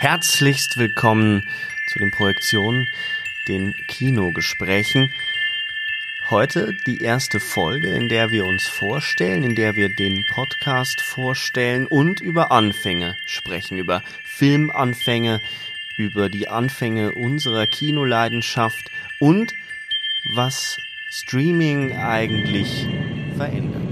Herzlichst willkommen zu den Projektionen, den Kinogesprächen. Heute die erste Folge, in der wir uns vorstellen, in der wir den Podcast vorstellen und über Anfänge sprechen, über Filmanfänge, über die Anfänge unserer Kinoleidenschaft und was Streaming eigentlich verändert.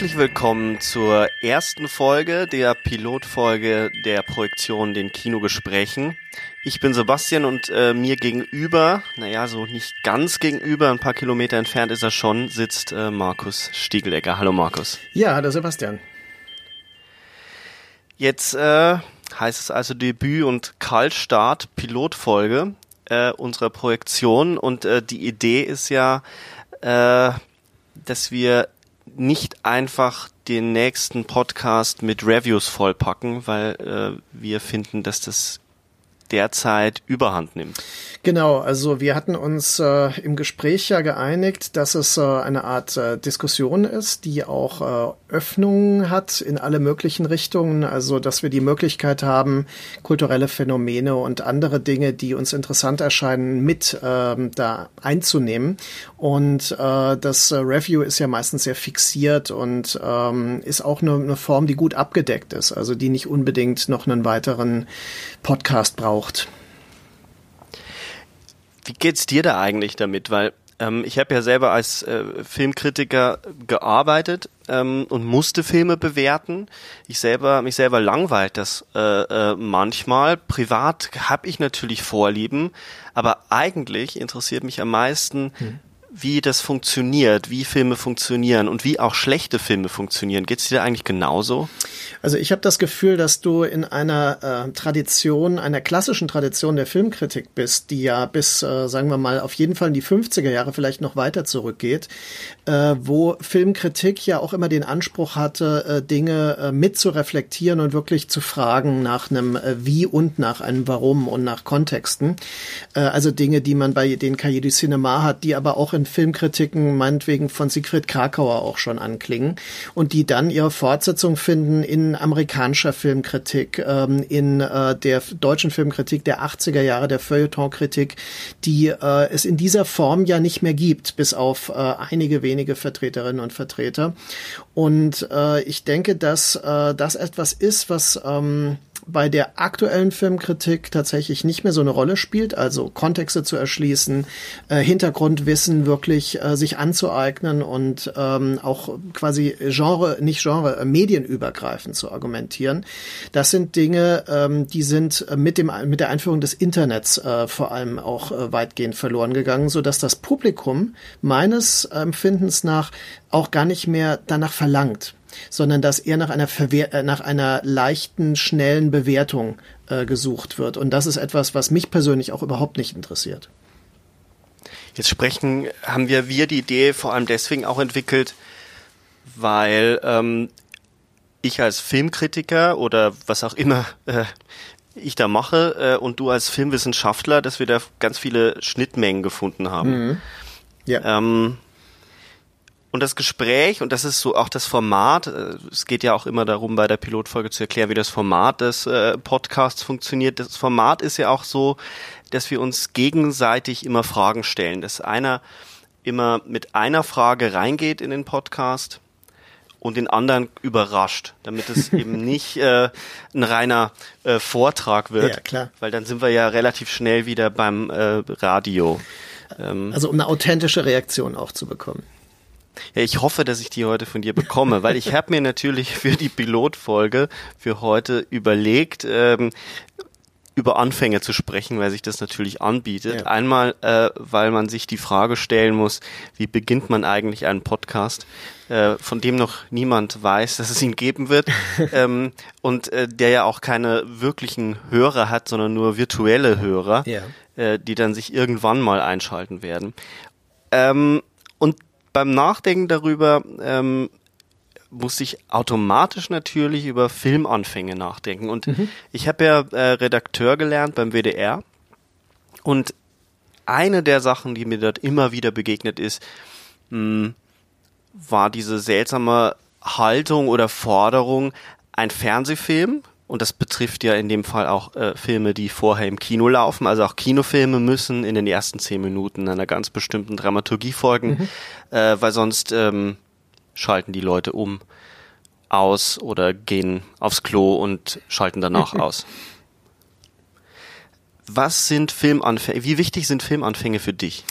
Herzlich willkommen zur ersten Folge der Pilotfolge der Projektion den Kinogesprächen. Ich bin Sebastian und äh, mir gegenüber, naja, so nicht ganz gegenüber, ein paar Kilometer entfernt ist er schon, sitzt äh, Markus Stiegelecker. Hallo Markus. Ja, hallo Sebastian. Jetzt äh, heißt es also Debüt und Kaltstart, Pilotfolge äh, unserer Projektion und äh, die Idee ist ja, äh, dass wir nicht einfach den nächsten Podcast mit Reviews vollpacken, weil äh, wir finden, dass das derzeit überhand nimmt. Genau, also wir hatten uns äh, im Gespräch ja geeinigt, dass es äh, eine Art äh, Diskussion ist, die auch äh, Öffnungen hat in alle möglichen Richtungen, also dass wir die Möglichkeit haben, kulturelle Phänomene und andere Dinge, die uns interessant erscheinen, mit ähm, da einzunehmen. Und äh, das äh, Review ist ja meistens sehr fixiert und ähm, ist auch eine, eine Form, die gut abgedeckt ist, also die nicht unbedingt noch einen weiteren Podcast braucht. Wie geht's dir da eigentlich damit? Weil ähm, ich habe ja selber als äh, Filmkritiker gearbeitet ähm, und musste Filme bewerten. Ich selber mich selber langweilt das äh, äh, manchmal. Privat habe ich natürlich Vorlieben, aber eigentlich interessiert mich am meisten, hm wie das funktioniert, wie Filme funktionieren und wie auch schlechte Filme funktionieren. Geht es dir eigentlich genauso? Also ich habe das Gefühl, dass du in einer äh, Tradition, einer klassischen Tradition der Filmkritik bist, die ja bis, äh, sagen wir mal, auf jeden Fall in die 50er Jahre vielleicht noch weiter zurückgeht, äh, wo Filmkritik ja auch immer den Anspruch hatte, äh, Dinge äh, mit zu und wirklich zu fragen nach einem äh, Wie und nach einem Warum und nach Kontexten. Also Dinge, die man bei den Cahiers du Cinema hat, die aber auch in Filmkritiken meinetwegen von Siegfried Krakauer auch schon anklingen und die dann ihre Fortsetzung finden in amerikanischer Filmkritik, ähm, in äh, der deutschen Filmkritik der 80er Jahre, der Feuilletonkritik, die äh, es in dieser Form ja nicht mehr gibt, bis auf äh, einige wenige Vertreterinnen und Vertreter. Und äh, ich denke, dass äh, das etwas ist, was ähm, bei der aktuellen Filmkritik tatsächlich nicht mehr so eine Rolle spielt, also Kontexte zu erschließen, äh, Hintergrundwissen wirklich äh, sich anzueignen und ähm, auch quasi Genre, nicht Genre, äh, medienübergreifend zu argumentieren. Das sind Dinge, ähm, die sind mit dem mit der Einführung des Internets äh, vor allem auch äh, weitgehend verloren gegangen, so dass das Publikum meines Empfindens nach auch gar nicht mehr danach verlangt sondern dass eher nach einer, Verwehr äh, nach einer leichten, schnellen Bewertung äh, gesucht wird. Und das ist etwas, was mich persönlich auch überhaupt nicht interessiert. Jetzt sprechen, haben wir wir die Idee vor allem deswegen auch entwickelt, weil ähm, ich als Filmkritiker oder was auch immer äh, ich da mache äh, und du als Filmwissenschaftler, dass wir da ganz viele Schnittmengen gefunden haben. Mhm. Ja. Ähm, und das Gespräch, und das ist so auch das Format, äh, es geht ja auch immer darum, bei der Pilotfolge zu erklären, wie das Format des äh, Podcasts funktioniert. Das Format ist ja auch so, dass wir uns gegenseitig immer Fragen stellen, dass einer immer mit einer Frage reingeht in den Podcast und den anderen überrascht, damit es eben nicht äh, ein reiner äh, Vortrag wird, ja, klar. weil dann sind wir ja relativ schnell wieder beim äh, Radio. Ähm, also um eine authentische Reaktion auch zu bekommen. Ja, ich hoffe, dass ich die heute von dir bekomme, weil ich habe mir natürlich für die Pilotfolge für heute überlegt, ähm, über Anfänge zu sprechen, weil sich das natürlich anbietet. Ja. Einmal, äh, weil man sich die Frage stellen muss, wie beginnt man eigentlich einen Podcast, äh, von dem noch niemand weiß, dass es ihn geben wird ähm, und äh, der ja auch keine wirklichen Hörer hat, sondern nur virtuelle Hörer, Ja. äh, die dann sich irgendwann mal einschalten werden. Ähm, und beim Nachdenken darüber ähm, muss ich automatisch natürlich über Filmanfänge nachdenken. Und ich habe ja äh, Redakteur gelernt beim WDR. Und eine der Sachen, die mir dort immer wieder begegnet ist, mh, war diese seltsame Haltung oder Forderung, ein Fernsehfilm, und das betrifft ja in dem Fall auch äh, Filme, die vorher im Kino laufen, also auch Kinofilme müssen in den ersten zehn Minuten einer ganz bestimmten Dramaturgie folgen, äh, weil sonst ähm, schalten die Leute um, aus oder gehen aufs Klo und schalten danach aus. Was sind Filmanfänge? Wie wichtig sind Filmanfänge für dich?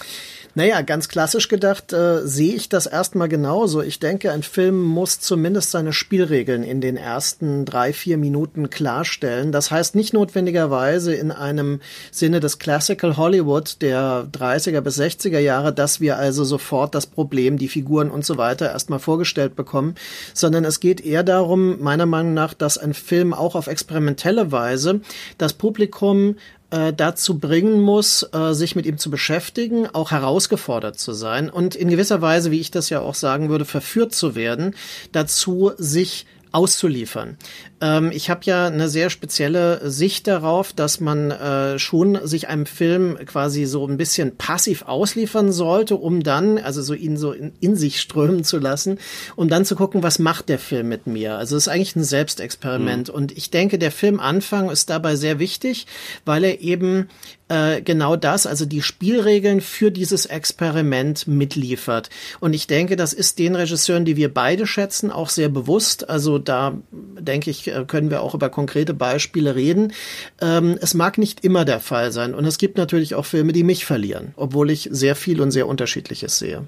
Naja, ganz klassisch gedacht äh, sehe ich das erstmal genauso. Ich denke, ein Film muss zumindest seine Spielregeln in den ersten drei, vier Minuten klarstellen. Das heißt nicht notwendigerweise in einem Sinne des Classical Hollywood der 30er bis 60er Jahre, dass wir also sofort das Problem, die Figuren und so weiter erstmal vorgestellt bekommen, sondern es geht eher darum, meiner Meinung nach, dass ein Film auch auf experimentelle Weise das Publikum äh, dazu bringen muss, äh, sich mit ihm zu beschäftigen, auch herausgefordert zu sein und in gewisser Weise, wie ich das ja auch sagen würde, verführt zu werden, dazu sich auszuliefern. Ähm, ich habe ja eine sehr spezielle Sicht darauf, dass man äh, schon sich einem Film quasi so ein bisschen passiv ausliefern sollte, um dann, also so ihn so in, in sich strömen zu lassen, um dann zu gucken, was macht der Film mit mir. Also es ist eigentlich ein Selbstexperiment. Und ich denke, der Filmanfang ist dabei sehr wichtig, weil er eben äh, genau das, also die Spielregeln für dieses Experiment mitliefert. Und ich denke, das ist den Regisseuren, die wir beide schätzen, auch sehr bewusst. Also da denke ich, äh, können wir auch über konkrete Beispiele reden. Ähm, es mag nicht immer der Fall sein. Und es gibt natürlich auch Filme, die mich verlieren, obwohl ich sehr viel und sehr unterschiedliches sehe.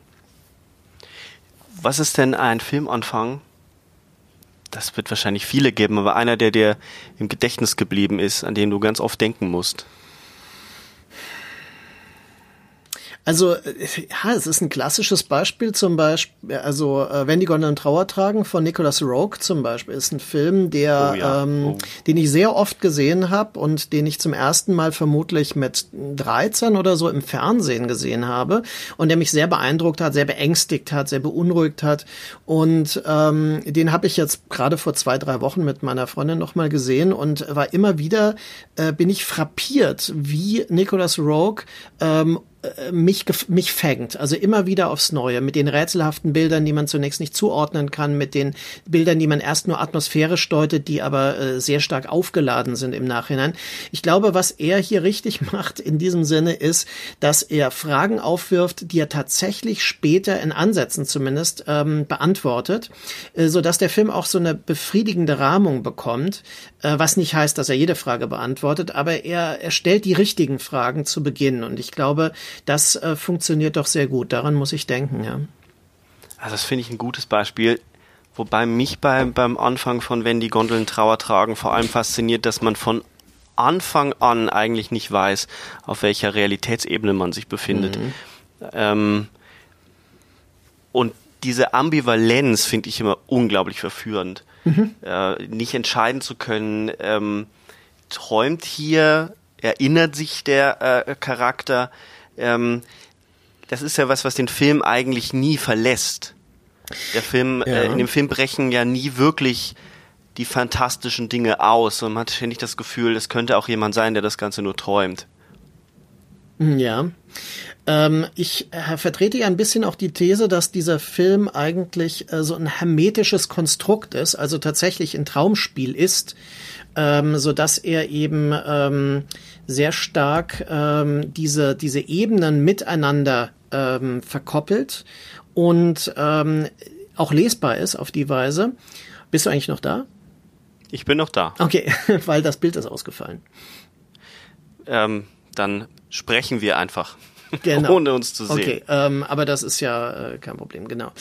Was ist denn ein Filmanfang? Das wird wahrscheinlich viele geben, aber einer, der dir im Gedächtnis geblieben ist, an den du ganz oft denken musst. Also, äh, ja, es ist ein klassisches Beispiel zum Beispiel, also äh, Wenn die Gondeln Trauer tragen von Nicholas Rogue zum Beispiel ist ein Film, der, Oh ja, ähm, oh. den ich sehr oft gesehen habe und den ich zum ersten Mal vermutlich mit 13 oder so im Fernsehen gesehen habe und der mich sehr beeindruckt hat, sehr beängstigt hat, sehr beunruhigt hat und ähm, den habe ich jetzt gerade vor zwei, drei Wochen mit meiner Freundin nochmal gesehen und war immer wieder, äh, bin ich frappiert, wie Nicholas Rogue ähm, äh, mich, mich fängt. Also immer wieder aufs Neue. Mit den rätselhaften Bildern, die man zunächst nicht zuordnen kann, mit den Bildern, die man erst nur atmosphärisch deutet, die aber äh, sehr stark aufgeladen sind im Nachhinein. Ich glaube, was er hier richtig macht in diesem Sinne ist, dass er Fragen aufwirft, die er tatsächlich später in Ansätzen zumindest ähm, beantwortet, äh, so dass der Film auch so eine befriedigende Rahmung bekommt, äh, was nicht heißt, dass er jede Frage beantwortet, aber er, er stellt die richtigen Fragen zu Beginn und ich glaube, das äh, funktioniert doch sehr gut. Daran muss ich denken, ja. Also das finde ich ein gutes Beispiel. Wobei mich beim, beim Anfang von Wenn die Gondeln Trauer tragen vor allem fasziniert, dass man von Anfang an eigentlich nicht weiß, auf welcher Realitätsebene man sich befindet. Ähm, und diese Ambivalenz finde ich immer unglaublich verführend. Äh, nicht entscheiden zu können, ähm, träumt hier, erinnert sich der äh, Charakter. Ähm, das ist ja was, was den Film eigentlich nie verlässt. Der Film, äh, Ja. in dem Film brechen ja nie wirklich die fantastischen Dinge aus und man hat ständig das Gefühl, es könnte auch jemand sein, der das Ganze nur träumt. Ja. Ähm, ich äh, vertrete ja ein bisschen auch die These, dass dieser Film eigentlich äh, so ein hermetisches Konstrukt ist, also tatsächlich ein Traumspiel ist, ähm, so dass er eben ähm, sehr stark ähm, diese, diese Ebenen miteinander ähm, verkoppelt und ähm, auch lesbar ist auf die Weise. Bist du eigentlich noch da? Ich bin noch da. Okay, weil das Bild ist ausgefallen. Ähm, dann sprechen wir einfach, Genau. ohne uns zu sehen. Okay, ähm, aber das ist ja äh, kein Problem, genau.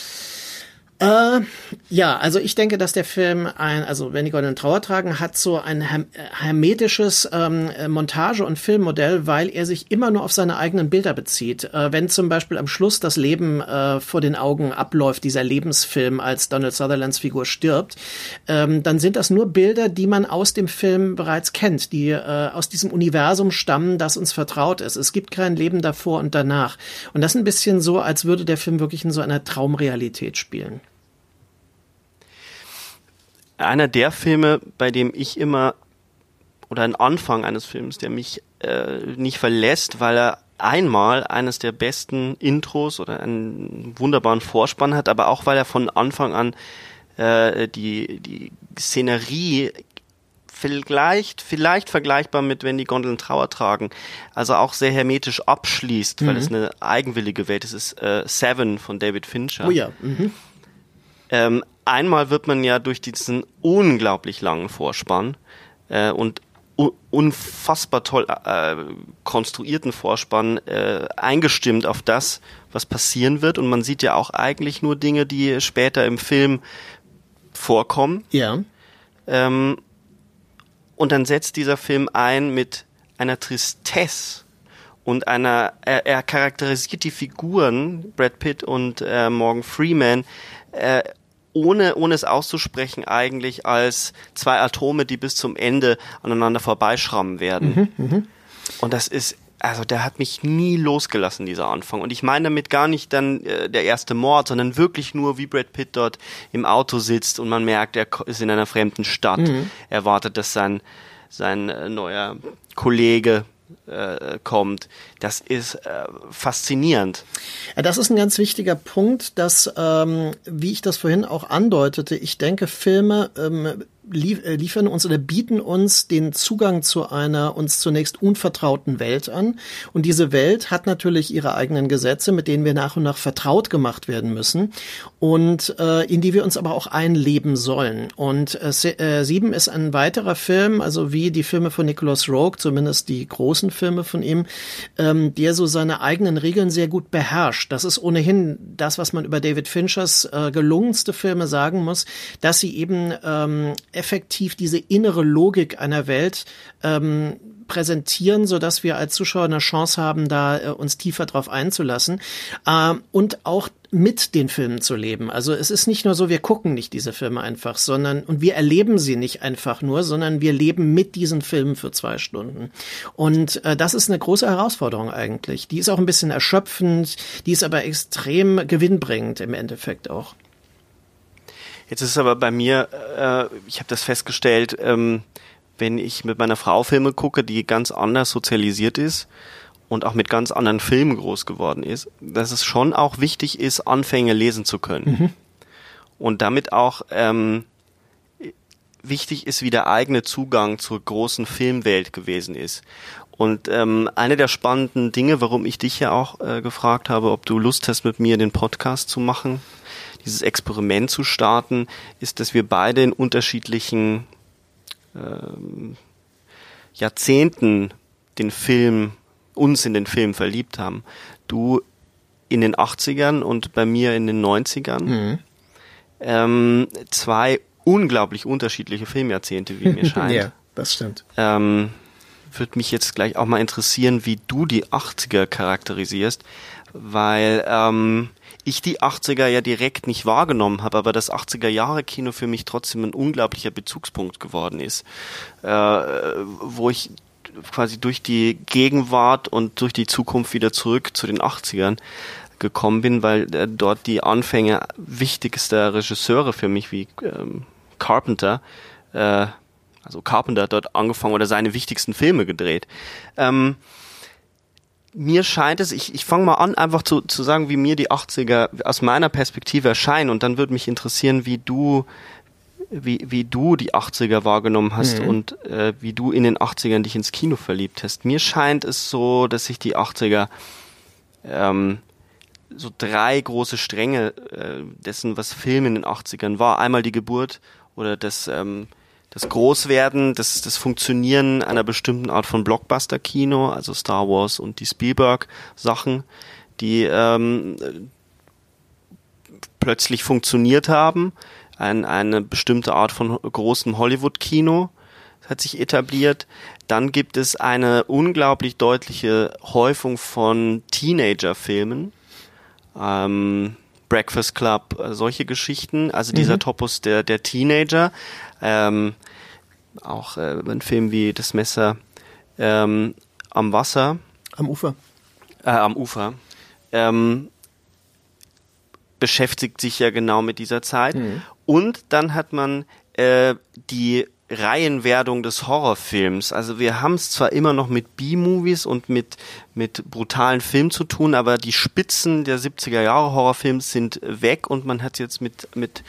Äh, ja, also ich denke, dass der Film ein, also wenn die goldenen Trauer tragen, hat so ein hermetisches ähm, Montage- und Filmmodell, weil er sich immer nur auf seine eigenen Bilder bezieht. Äh, wenn zum Beispiel am Schluss das Leben äh, vor den Augen abläuft, dieser Lebensfilm, als Donald Sutherlands Figur stirbt, ähm, dann sind das nur Bilder, die man aus dem Film bereits kennt, die äh, aus diesem Universum stammen, das uns vertraut ist. Es gibt kein Leben davor und danach. Und das ist ein bisschen so, als würde der Film wirklich in so einer Traumrealität spielen. Einer der Filme, bei dem ich immer oder ein Anfang eines Films, der mich äh, nicht verlässt, weil er einmal eines der besten Intros oder einen wunderbaren Vorspann hat, aber auch weil er von Anfang an äh, die, die Szenerie vielleicht, vielleicht vergleichbar mit, wenn die Gondeln Trauer tragen, also auch sehr hermetisch abschließt, weil mhm. es eine eigenwillige Welt ist. Es ist äh, Seven von David Fincher. Oh ja. Mhm. Ähm, einmal wird man ja durch diesen unglaublich langen Vorspann äh, und unfassbar toll äh, konstruierten Vorspann äh, eingestimmt auf das, was passieren wird. Und man sieht ja auch eigentlich nur Dinge, die später im Film vorkommen. Ja. Ähm, und dann setzt dieser Film ein mit einer Tristesse und einer, er, er charakterisiert die Figuren, Brad Pitt und äh, Morgan Freeman, äh, ohne, ohne es auszusprechen, eigentlich als zwei Atome, die bis zum Ende aneinander vorbeischrammen werden. Mhm, mh. Und das ist, also der hat mich nie losgelassen, dieser Anfang. Und ich meine damit gar nicht dann äh, der erste Mord, sondern wirklich nur, wie Brad Pitt dort im Auto sitzt und man merkt, er ist in einer fremden Stadt. Mhm. Er wartet, dass sein, sein äh, neuer Kollege äh, kommt. Das ist äh, faszinierend. Ja, das ist ein ganz wichtiger Punkt, dass, ähm, wie ich das vorhin auch andeutete, ich denke, Filme ähm, äh, liefern uns oder bieten uns den Zugang zu einer uns zunächst unvertrauten Welt an. Und diese Welt hat natürlich ihre eigenen Gesetze, mit denen wir nach und nach vertraut gemacht werden müssen und äh, in die wir uns aber auch einleben sollen. Und äh, äh, Sieben ist ein weiterer Film, also wie die Filme von Nicholas Rogue, zumindest die großen Filme von ihm, ähm, der so seine eigenen Regeln sehr gut beherrscht. Das ist ohnehin das, was man über David Finchers äh, gelungenste Filme sagen muss, dass sie eben ähm, effektiv diese innere Logik einer Welt ähm, präsentieren, so dass wir als Zuschauer eine Chance haben, da äh, uns tiefer drauf einzulassen äh, und auch mit den Filmen zu leben. Also es ist nicht nur so, wir gucken nicht diese Filme einfach, sondern und wir erleben sie nicht einfach nur, sondern wir leben mit diesen Filmen für zwei Stunden. Und äh, das ist eine große Herausforderung eigentlich. Die ist auch ein bisschen erschöpfend, die ist aber extrem gewinnbringend im Endeffekt auch. Jetzt ist es aber bei mir, äh, ich habe das festgestellt, ähm, wenn ich mit meiner Frau Filme gucke, die ganz anders sozialisiert ist und auch mit ganz anderen Filmen groß geworden ist, dass es schon auch wichtig ist, Anfänge lesen zu können. Mhm. Und damit auch ähm, wichtig ist, wie der eigene Zugang zur großen Filmwelt gewesen ist. Und ähm, eine der spannenden Dinge, warum ich dich ja auch äh, gefragt habe, ob du Lust hast, mit mir den Podcast zu machen, dieses Experiment zu starten, ist, dass wir beide in unterschiedlichen ähm, Jahrzehnten den Film, uns in den Film verliebt haben. Du in den 80ern und bei mir in den 90ern. Mhm. Ähm, zwei unglaublich unterschiedliche Filmjahrzehnte, wie mir scheint. ja, das stimmt. Ähm, würde mich jetzt gleich auch mal interessieren, wie du die 80er charakterisierst, weil ähm, ich die 80er ja direkt nicht wahrgenommen habe, aber das 80er Jahre Kino für mich trotzdem ein unglaublicher Bezugspunkt geworden ist, äh, wo ich quasi durch die Gegenwart und durch die Zukunft wieder zurück zu den 80ern gekommen bin, weil äh, dort die Anfänge wichtigster Regisseure für mich wie ähm, Carpenter, äh, also Carpenter dort angefangen oder seine wichtigsten Filme gedreht. Ähm, mir scheint es, ich, ich fange mal an, einfach zu, zu sagen, wie mir die 80er aus meiner Perspektive erscheinen und dann würde mich interessieren, wie du, wie, wie du die 80er wahrgenommen hast mhm. und äh, wie du in den 80ern dich ins Kino verliebt hast. Mir scheint es so, dass sich die 80er ähm, so drei große Stränge äh, dessen, was Film in den 80ern war. Einmal die Geburt oder das ähm, das Großwerden, das, das Funktionieren einer bestimmten Art von Blockbuster-Kino, also Star Wars und die Spielberg-Sachen, die ähm, plötzlich funktioniert haben. Ein, eine bestimmte Art von großem Hollywood-Kino hat sich etabliert. Dann gibt es eine unglaublich deutliche Häufung von Teenager-Filmen. Ähm, Breakfast Club, äh, solche Geschichten. Also dieser mhm. Topos der, der Teenager. Ähm, auch äh, ein Film wie Das Messer ähm, am Wasser. Am Ufer. Äh, am Ufer. Ähm, beschäftigt sich ja genau mit dieser Zeit. Mhm. Und dann hat man äh, die Reihenwerdung des Horrorfilms. Also wir haben es zwar immer noch mit B-Movies und mit, mit brutalen Filmen zu tun, aber die Spitzen der 70er Jahre Horrorfilms sind weg und man hat jetzt mit, mit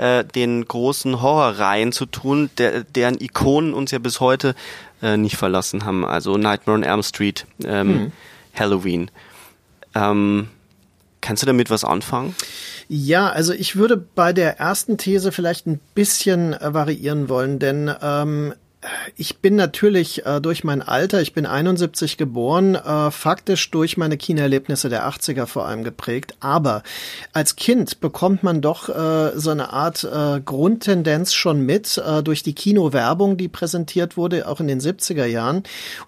äh, den großen Horrorreihen zu tun, der, deren Ikonen uns ja bis heute äh, nicht verlassen haben. Also Nightmare on Elm Street, ähm, mhm. Halloween. Ähm, kannst du damit was anfangen? Ja, also ich würde bei der ersten These vielleicht ein bisschen variieren wollen, denn ähm, ich bin natürlich äh, durch mein Alter, ich bin 71 geboren, äh, faktisch durch meine Kinoerlebnisse der 80er vor allem geprägt. Aber als Kind bekommt man doch äh, so eine Art äh, Grundtendenz schon mit äh, durch die Kinowerbung, die präsentiert wurde, auch in den 70er Jahren.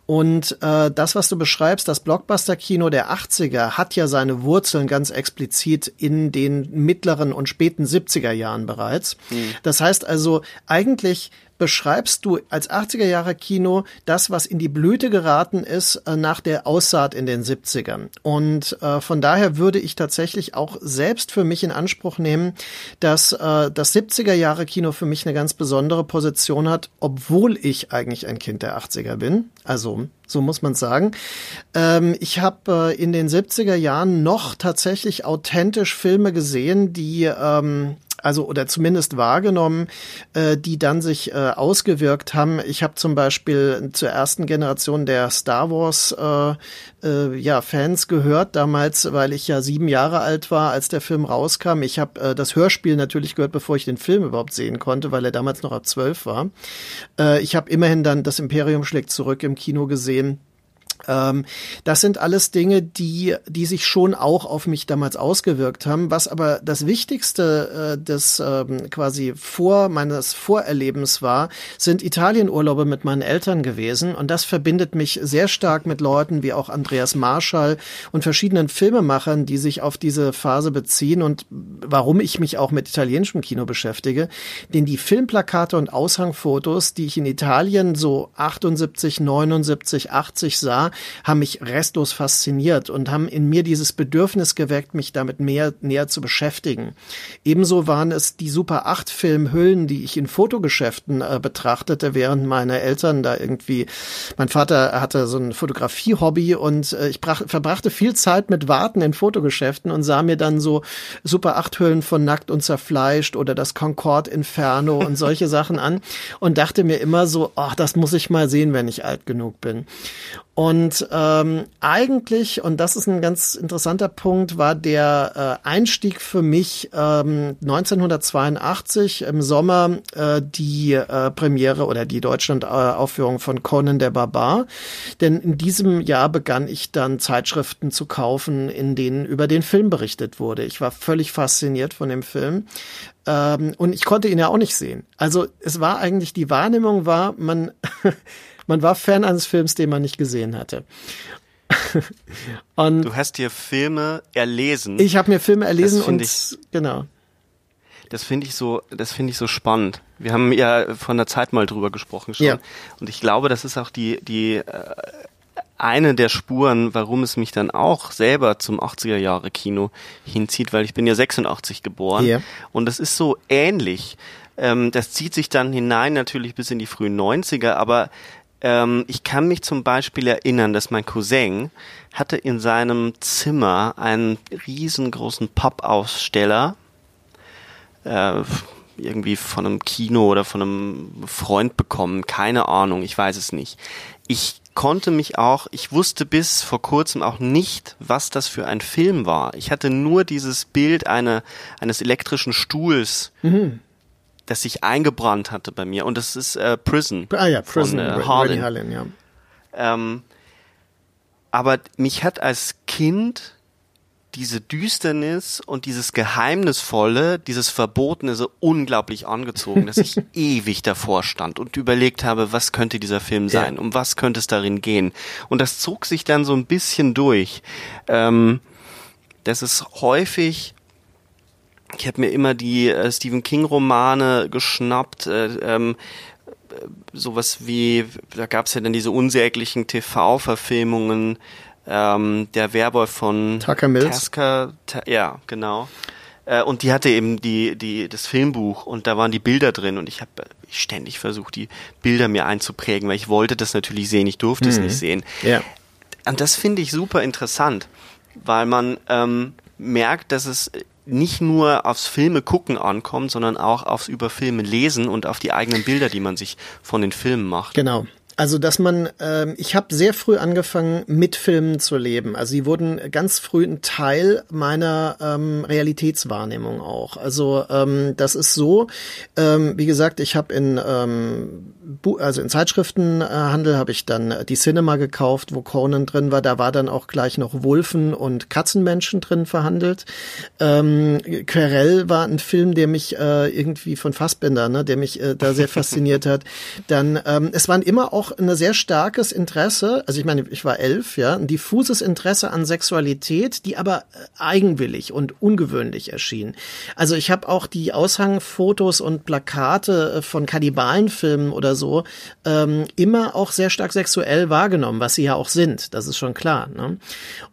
Und äh, das, was du beschreibst, das Blockbuster-Kino der 80er hat ja seine Wurzeln ganz explizit in den mittleren und späten 70er Jahren bereits. Mhm. Das heißt also, eigentlich beschreibst du als 80er Jahre Kino das, was in die Blüte geraten ist äh, nach der Aussaat in den 70ern. Und äh, von daher würde ich tatsächlich auch selbst für mich in Anspruch nehmen, dass äh, das 70er Jahre Kino für mich eine ganz besondere Position hat, obwohl ich eigentlich ein Kind der 80er bin. Also so muss man sagen. Ähm, ich habe äh, in den 70er Jahren noch tatsächlich authentisch Filme gesehen, die ähm, also oder zumindest wahrgenommen, äh, die dann sich äh, ausgewirkt haben. Ich habe zum Beispiel zur ersten Generation der Star Wars äh, äh, ja Fans gehört damals, weil ich ja sieben Jahre alt war, als der Film rauskam. Ich habe äh, das Hörspiel natürlich gehört, bevor ich den Film überhaupt sehen konnte, weil er damals noch ab zwölf war. Äh, ich habe immerhin dann das Imperium schlägt zurück im Kino gesehen. Ähm, das sind alles Dinge, die, die sich schon auch auf mich damals ausgewirkt haben. Was aber das Wichtigste äh, des ähm, quasi vor meines Vorerlebens war, sind Italienurlaube mit meinen Eltern gewesen. Und das verbindet mich sehr stark mit Leuten wie auch Andreas Marschall und verschiedenen Filmemachern, die sich auf diese Phase beziehen und warum ich mich auch mit italienischem Kino beschäftige. Denn die Filmplakate und Aushangfotos, die ich in Italien so 78, 79, 80 sah, haben mich restlos fasziniert und haben in mir dieses Bedürfnis geweckt, mich damit mehr näher zu beschäftigen. Ebenso waren es die Super 8 Filmhüllen, die ich in Fotogeschäften äh, betrachtete, während meine Eltern da irgendwie, mein Vater hatte so ein Fotografie-Hobby und äh, ich brach, verbrachte viel Zeit mit Warten in Fotogeschäften und sah mir dann so Super 8 Hüllen von Nackt und Zerfleischt oder das Concorde Inferno und solche Sachen an und dachte mir immer so, ach, das muss ich mal sehen, wenn ich alt genug bin. Und ähm, eigentlich, und das ist ein ganz interessanter Punkt, war der äh, Einstieg für mich ähm, 1982 im Sommer äh, die äh, Premiere oder die Deutschland-Aufführung von Conan der Barbar. Denn in diesem Jahr begann ich dann Zeitschriften zu kaufen, in denen über den Film berichtet wurde. Ich war völlig fasziniert von dem Film. Ähm, und ich konnte ihn ja auch nicht sehen. Also es war eigentlich, die Wahrnehmung war, man man war Fan eines Films, den man nicht gesehen hatte. und du hast dir Filme erlesen. Ich habe mir Filme erlesen und ich, genau. Das finde ich so, das finde ich so spannend. Wir haben ja von der Zeit mal drüber gesprochen schon. Ja. Und ich glaube, das ist auch die, die äh, eine der Spuren, warum es mich dann auch selber zum 80er Jahre Kino hinzieht, weil ich bin ja 86 geboren. Ja. Und das ist so ähnlich. Ähm, das zieht sich dann hinein natürlich bis in die frühen 90er, aber ähm, ich kann mich zum Beispiel erinnern, dass mein Cousin hatte in seinem Zimmer einen riesengroßen Pop-Aussteller, äh, irgendwie von einem Kino oder von einem Freund bekommen, keine Ahnung, ich weiß es nicht. Ich konnte mich auch, ich wusste bis vor kurzem auch nicht, was das für ein Film war. Ich hatte nur dieses Bild eine, eines elektrischen Stuhls mhm das sich eingebrannt hatte bei mir. Und das ist äh, Prison. Ah ja, Prison. Von, äh, Harlan. Harlan ja. Ähm, aber mich hat als Kind diese Düsternis und dieses Geheimnisvolle, dieses Verbotene so unglaublich angezogen, dass ich ewig davor stand und überlegt habe, was könnte dieser Film sein, ja. um was könnte es darin gehen. Und das zog sich dann so ein bisschen durch. Ähm, das ist häufig ich habe mir immer die äh, Stephen King Romane geschnappt, äh, ähm, sowas wie, da gab es ja dann diese unsäglichen TV-Verfilmungen, ähm, der Werwolf von Tucker Mills. Tasker, ta ja, genau. Äh, und die hatte eben die, die, das Filmbuch und da waren die Bilder drin und ich habe ständig versucht, die Bilder mir einzuprägen, weil ich wollte das natürlich sehen, ich durfte mhm. es nicht sehen. Ja. Und das finde ich super interessant, weil man ähm, merkt, dass es nicht nur aufs Filme gucken ankommt, sondern auch aufs über Filme lesen und auf die eigenen Bilder, die man sich von den Filmen macht. Genau. Also, dass man, äh, ich habe sehr früh angefangen, mit Filmen zu leben. Also, sie wurden ganz früh ein Teil meiner ähm, Realitätswahrnehmung auch. Also, ähm, das ist so, ähm, wie gesagt, ich habe in, ähm, also in Zeitschriftenhandel habe ich dann die Cinema gekauft, wo Conan drin war. Da war dann auch gleich noch Wulfen und Katzenmenschen drin verhandelt. Ähm, Querelle war ein Film, der mich äh, irgendwie von Fassbinder, ne, der mich äh, da sehr fasziniert hat. Dann, ähm, es waren immer auch auch ein sehr starkes Interesse, also ich meine, ich war elf, ja, ein diffuses Interesse an Sexualität, die aber äh, eigenwillig und ungewöhnlich erschien. Also ich habe auch die Aushangfotos und Plakate äh, von Kannibalenfilmen oder so ähm, immer auch sehr stark sexuell wahrgenommen, was sie ja auch sind, das ist schon klar. Ne?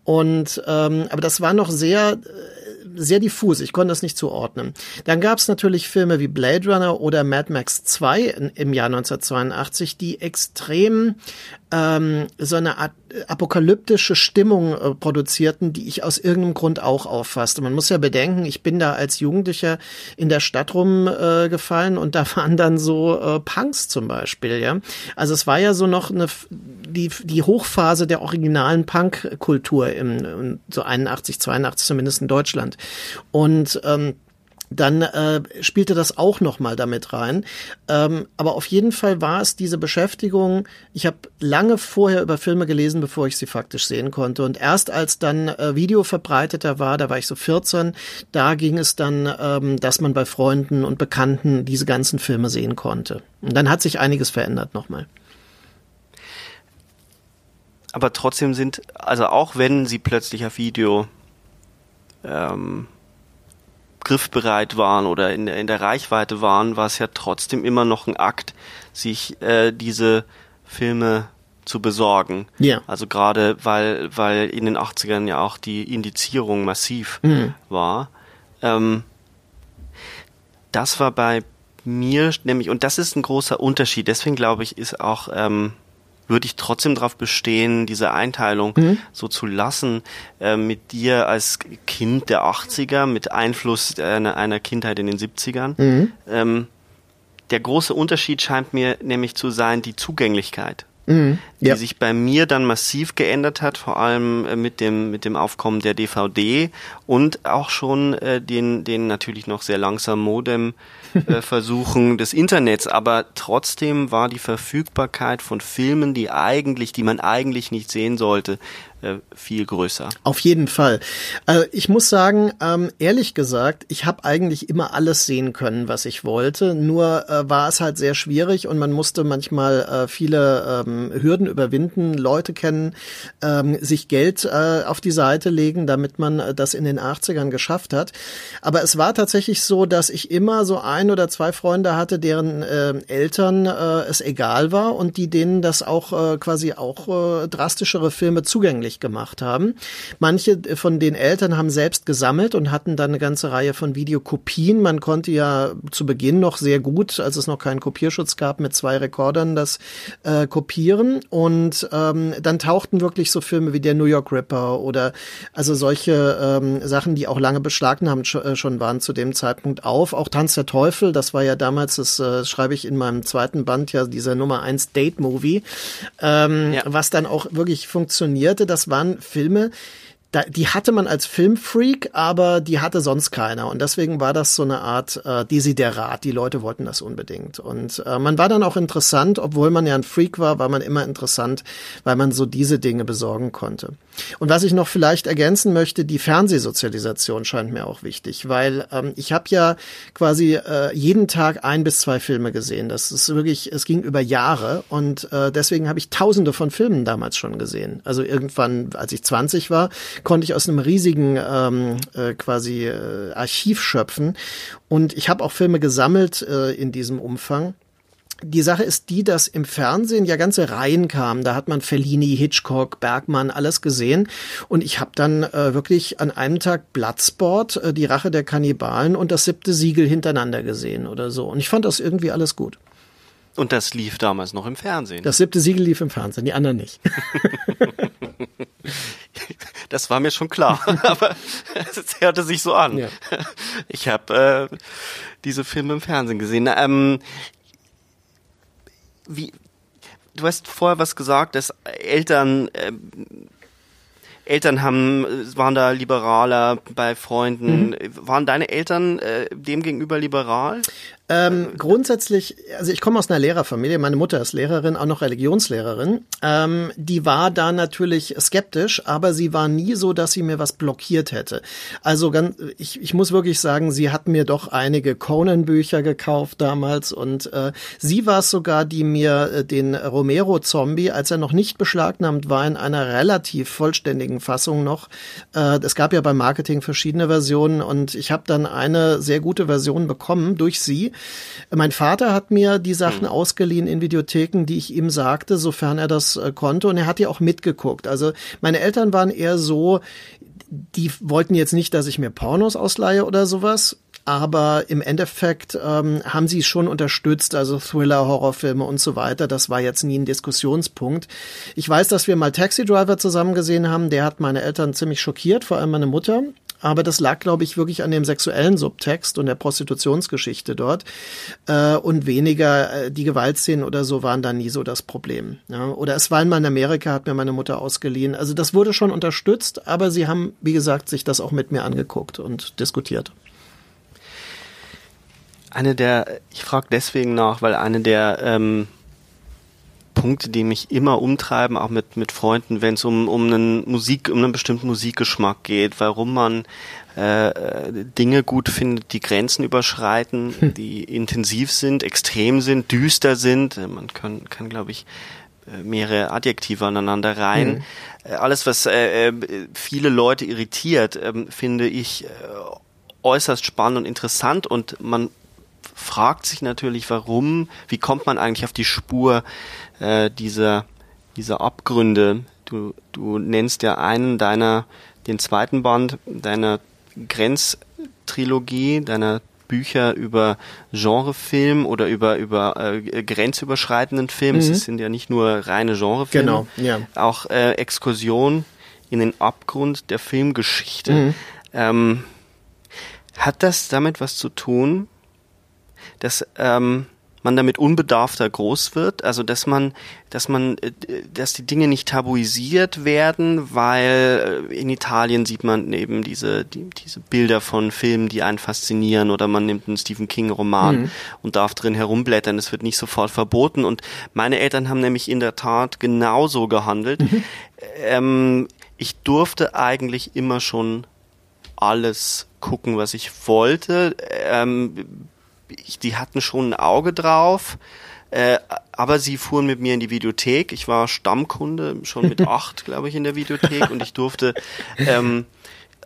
Und ähm, aber das war noch sehr äh, sehr diffus, ich konnte das nicht zuordnen. Dann gab es natürlich Filme wie Blade Runner oder Mad Max 2 im Jahr 1982, die extrem ähm, so eine Art apokalyptische Stimmung äh, produzierten, die ich aus irgendeinem Grund auch auffasste. Man muss ja bedenken, ich bin da als Jugendlicher in der Stadt rumgefallen äh, und da waren dann so äh, Punks zum Beispiel, ja. Also es war ja so noch eine die, die Hochphase der originalen Punk-Kultur im, so 81, 82 zumindest in Deutschland. Und ähm, dann äh, spielte das auch noch mal damit rein. Ähm, aber auf jeden Fall war es diese Beschäftigung. Ich habe lange vorher über Filme gelesen, bevor ich sie faktisch sehen konnte. Und erst als dann äh, Video verbreiteter war, da war ich so 14, da ging es dann, ähm, dass man bei Freunden und Bekannten diese ganzen Filme sehen konnte. Und dann hat sich einiges verändert nochmal. Aber trotzdem sind, also auch wenn sie plötzlich auf Video ähm, griffbereit waren oder in, in der Reichweite waren, war es ja trotzdem immer noch ein Akt, sich äh, diese Filme zu besorgen. Ja. Also gerade weil, weil in den 80ern ja auch die Indizierung massiv mhm. war. Ähm, das war bei mir nämlich, und das ist ein großer Unterschied, deswegen glaube ich, ist auch ähm, würde ich trotzdem darauf bestehen, diese Einteilung mhm. so zu lassen, äh, mit dir als Kind der 80er, mit Einfluss einer, einer Kindheit in den 70ern. Mhm. Ähm, der große Unterschied scheint mir nämlich zu sein die Zugänglichkeit. Mhm. Ja. die sich bei mir dann massiv geändert hat, vor allem äh, mit dem mit dem Aufkommen der DVD und auch schon äh, den den natürlich noch sehr langsam Modem äh, Versuchen des Internets, aber trotzdem war die Verfügbarkeit von Filmen, die eigentlich, die man eigentlich nicht sehen sollte, viel größer. Auf jeden Fall. Also ich muss sagen, ähm, ehrlich gesagt, ich habe eigentlich immer alles sehen können, was ich wollte. Nur äh, war es halt sehr schwierig und man musste manchmal äh, viele ähm, Hürden überwinden, Leute kennen, ähm, sich Geld äh, auf die Seite legen, damit man äh, das in den 80ern geschafft hat. Aber es war tatsächlich so, dass ich immer so ein oder zwei Freunde hatte, deren äh, Eltern äh, es egal war und die denen das auch äh, quasi auch äh, drastischere Filme zugänglich zugänglich gemacht haben. Manche von den Eltern haben selbst gesammelt und hatten dann eine ganze Reihe von Videokopien. Man konnte ja zu Beginn noch sehr gut, als es noch keinen Kopierschutz gab, mit zwei Rekordern das äh, kopieren. Und ähm, dann tauchten wirklich so Filme wie der New York Ripper oder also solche ähm, Sachen, die auch lange beschlagnahmt äh, schon waren zu dem Zeitpunkt auf. Auch Tanz der Teufel, das war ja damals, das äh, schreibe ich in meinem zweiten Band ja, dieser Nummer 1 Date Movie, ähm, ja. was dann auch wirklich funktionierte. Das das waren Filme, da, die hatte man als Filmfreak, aber die hatte sonst keiner. Und deswegen war das so eine Art äh, Desiderat. Die Leute wollten das unbedingt. Und äh, man war dann auch interessant, obwohl man ja ein Freak war, war man immer interessant, weil man so diese Dinge besorgen konnte. Und was ich noch vielleicht ergänzen möchte, die Fernsehsozialisation scheint mir auch wichtig, weil ähm, ich habe ja quasi äh, jeden Tag ein bis zwei Filme gesehen. Das ist wirklich, es ging über Jahre und äh, deswegen habe ich tausende von Filmen damals schon gesehen. Also irgendwann, als ich 20 war, konnte ich aus einem riesigen ähm, äh, quasi äh, Archiv schöpfen. Und ich habe auch Filme gesammelt äh, in diesem Umfang. Die Sache ist die, dass im Fernsehen ja ganze Reihen kamen. Da hat man Fellini, Hitchcock, Bergmann, alles gesehen. Und ich habe dann äh, wirklich an einem Tag Bloodsport, äh, die Rache der Kannibalen und das siebte Siegel hintereinander gesehen oder so. Und ich fand das irgendwie alles gut. Und das lief damals noch im Fernsehen. Das siebte Siegel lief im Fernsehen, die anderen nicht. das war mir schon klar, aber es hörte sich so an. Ja. Ich habe äh, diese Filme im Fernsehen gesehen. Ähm, wie, du hast vorher was gesagt, dass Eltern äh, Eltern haben waren da liberaler bei Freunden. Mhm. Waren deine Eltern äh, dem gegenüber liberal? Ähm, grundsätzlich, also ich komme aus einer Lehrerfamilie, meine Mutter ist Lehrerin, auch noch Religionslehrerin. Ähm, die war da natürlich skeptisch, aber sie war nie so, dass sie mir was blockiert hätte. Also ganz, ich, ich muss wirklich sagen, sie hat mir doch einige Conan-Bücher gekauft damals und äh, sie war es sogar, die mir äh, den Romero-Zombie, als er noch nicht beschlagnahmt war, in einer relativ vollständigen Fassung noch. Äh, es gab ja beim Marketing verschiedene Versionen und ich habe dann eine sehr gute Version bekommen durch sie. Mein Vater hat mir die Sachen mhm. ausgeliehen in Videotheken, die ich ihm sagte, sofern er das äh, konnte. Und er hat ja auch mitgeguckt. Also meine Eltern waren eher so, die wollten jetzt nicht, dass ich mir Pornos ausleihe oder sowas. Aber im Endeffekt ähm, haben sie schon unterstützt, also Thriller, Horrorfilme und so weiter. Das war jetzt nie ein Diskussionspunkt. Ich weiß, dass wir mal Taxi Driver zusammen gesehen haben. Der hat meine Eltern ziemlich schockiert, vor allem meine Mutter. Aber das lag, glaube ich, wirklich an dem sexuellen Subtext und der Prostitutionsgeschichte dort. Äh, und weniger äh, die Gewaltszenen oder so waren da nie so das Problem. Ja? Oder es war einmal in Amerika, hat mir meine Mutter ausgeliehen. Also das wurde schon unterstützt, aber sie haben, wie gesagt, sich das auch mit mir angeguckt und diskutiert. Eine der, ich frage deswegen nach, weil eine der ähm, Punkte, die mich immer umtreiben, auch mit, mit Freunden, wenn es um, um einen Musik, um einen bestimmten Musikgeschmack geht, warum man äh, Dinge gut findet, die Grenzen überschreiten, hm. die intensiv sind, extrem sind, düster sind. Äh, man kann, kann glaube ich, äh, mehrere Adjektive aneinander rein. Mhm. Alles, was äh, viele Leute irritiert, äh, finde ich äh, äußerst spannend und interessant und man fragt sich natürlich, warum, wie kommt man eigentlich auf die Spur äh, dieser, dieser Abgründe. Du, du nennst ja einen deiner, den zweiten Band deiner Grenztrilogie, deiner Bücher über Genrefilm oder über über äh, grenzüberschreitenden Film. Mhm. Es sind ja nicht nur reine Genrefilme, genau, ja. auch äh, Exkursion in den Abgrund der Filmgeschichte. Mhm. Ähm, hat das damit was zu tun, dass ähm, man damit unbedarfter groß wird, also dass man, dass man, äh, dass die Dinge nicht tabuisiert werden, weil äh, in Italien sieht man eben diese, die, diese Bilder von Filmen, die einen faszinieren, oder man nimmt einen Stephen King Roman mhm. und darf drin herumblättern. Es wird nicht sofort verboten. Und meine Eltern haben nämlich in der Tat genauso gehandelt. Mhm. Ähm, ich durfte eigentlich immer schon alles gucken, was ich wollte. Ähm, die hatten schon ein Auge drauf. Äh, aber sie fuhren mit mir in die Videothek. Ich war Stammkunde, schon mit acht, glaube ich, in der Videothek und ich durfte ähm,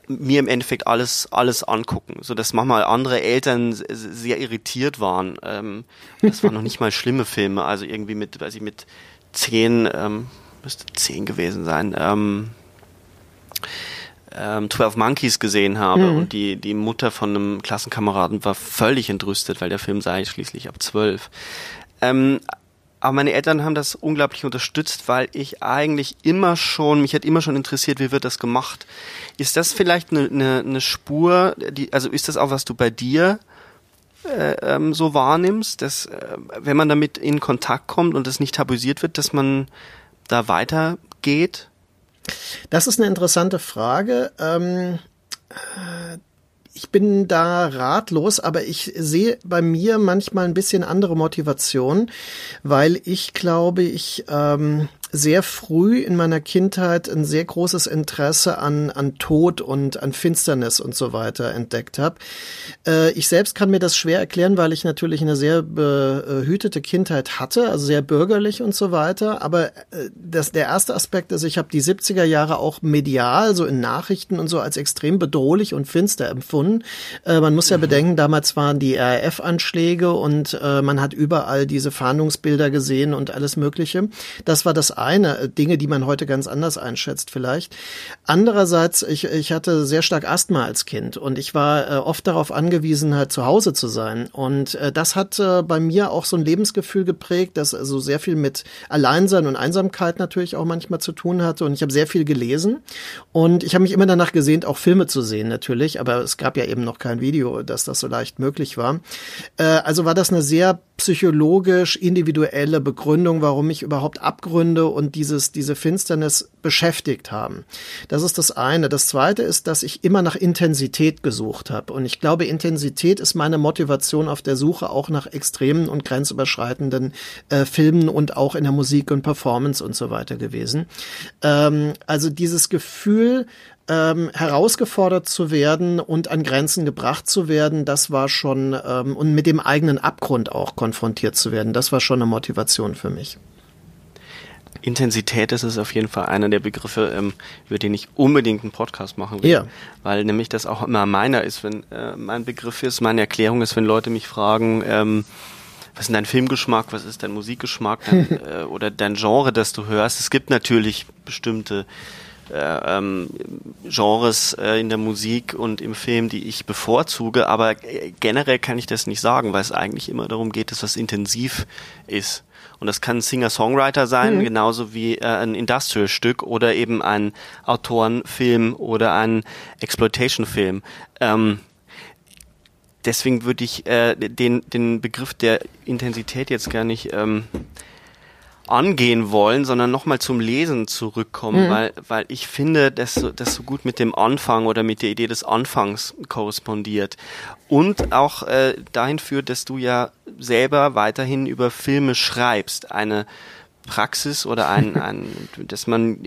mir im Endeffekt alles alles angucken, so dass manchmal andere Eltern sehr irritiert waren. Ähm, das waren noch nicht mal schlimme Filme, also irgendwie mit, weiß ich, mit zehn, ähm, müsste zehn gewesen sein. Ähm, ähm, 12 Monkeys gesehen habe mhm. und die, die Mutter von einem Klassenkameraden war völlig entrüstet, weil der Film sei schließlich ab 12. Ähm, aber meine Eltern haben das unglaublich unterstützt, weil ich eigentlich immer schon, mich hat immer schon interessiert, wie wird das gemacht. Ist das vielleicht eine, eine, eine Spur, die, also ist das auch, was du bei dir äh, ähm, so wahrnimmst, dass äh, wenn man damit in Kontakt kommt und es nicht tabuisiert wird, dass man da weitergeht? Das ist eine interessante Frage. Ähm, äh, ich bin da ratlos, aber ich sehe bei mir manchmal ein bisschen andere Motivation, weil ich glaube, ich ähm, sehr früh in meiner Kindheit ein sehr großes Interesse an, an Tod und an Finsternis und so weiter entdeckt habe. Äh, ich selbst kann mir das schwer erklären, weil ich natürlich eine sehr behütete Kindheit hatte, also sehr bürgerlich und so weiter. Aber äh, das, der erste Aspekt ist, ich habe die 70er Jahre auch medial, so in Nachrichten und so als extrem bedrohlich und finster empfunden. Äh, man muss ja mhm. bedenken, damals waren die RAF-Anschläge und äh, man hat überall diese Fahndungsbilder gesehen und alles Mögliche. Das war das eine, äh, Dinge, die man heute ganz anders einschätzt vielleicht. Andererseits, ich, ich hatte sehr stark Asthma als Kind und ich war äh, oft darauf angewiesen, halt zu Hause zu sein. Und äh, das hat äh, bei mir auch so ein Lebensgefühl geprägt, das also sehr viel mit Alleinsein und Einsamkeit natürlich auch manchmal zu tun hatte. Und ich habe sehr viel gelesen und ich habe mich immer danach gesehnt, auch Filme zu sehen natürlich, aber es gab ja eben noch kein Video, dass das so leicht möglich war. Äh, also war das eine sehr psychologisch individuelle Begründung, warum mich überhaupt Abgründe und dieses, diese Finsternis beschäftigt haben. Das ist das eine. Das zweite ist, dass ich immer nach Intensität gesucht habe. Und ich glaube, Intensität ist meine Motivation auf der Suche auch nach extremen und grenzüberschreitenden äh, Filmen und auch in der Musik und Performance und so weiter gewesen. Ähm, also dieses Gefühl, ähm, herausgefordert zu werden und an Grenzen gebracht zu werden, das war schon, ähm, und mit dem eigenen Abgrund auch konfrontiert zu werden, das war schon eine Motivation für mich. Intensität ist es auf jeden Fall einer der Begriffe, ähm, über den ich unbedingt einen Podcast machen will. Ja. Weil nämlich das auch immer meiner ist, wenn äh, mein Begriff ist, meine Erklärung ist, wenn Leute mich fragen, ähm, was ist dein Filmgeschmack, was ist dein Musikgeschmack dein, äh, oder dein Genre, das du hörst. Es gibt natürlich bestimmte äh, ähm, Genres äh, in der Musik und im Film, die ich bevorzuge, aber äh, generell kann ich das nicht sagen, weil es eigentlich immer darum geht, dass was intensiv ist. Und das kann ein Singer-Songwriter sein, mhm. genauso wie äh, ein Industrial-Stück oder eben ein Autorenfilm oder ein Exploitation-Film. Ähm, deswegen würde ich äh, den, den Begriff der Intensität jetzt gar nicht ähm, angehen wollen, sondern nochmal zum Lesen zurückkommen, mhm. weil, weil ich finde, dass so, das so gut mit dem Anfang oder mit der Idee des Anfangs korrespondiert. Und auch äh, dahin führt, dass du ja selber weiterhin über Filme schreibst. Eine Praxis oder ein, ein dass man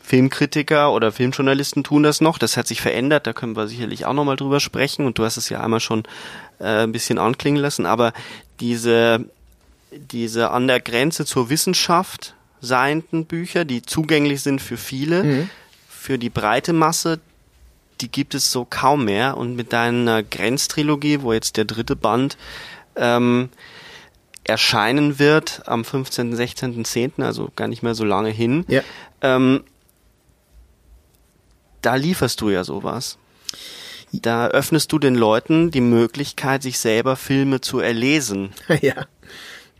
Filmkritiker oder Filmjournalisten tun das noch. Das hat sich verändert, da können wir sicherlich auch nochmal drüber sprechen. Und du hast es ja einmal schon äh, ein bisschen anklingen lassen. Aber diese diese an der Grenze zur Wissenschaft seienden Bücher, die zugänglich sind für viele, mhm. für die breite Masse, die gibt es so kaum mehr. Und mit deiner Grenztrilogie, wo jetzt der dritte Band ähm, erscheinen wird am 15., 16., 10., also gar nicht mehr so lange hin, ja. ähm, da lieferst du ja sowas. Da öffnest du den Leuten die Möglichkeit, sich selber Filme zu erlesen. Ja.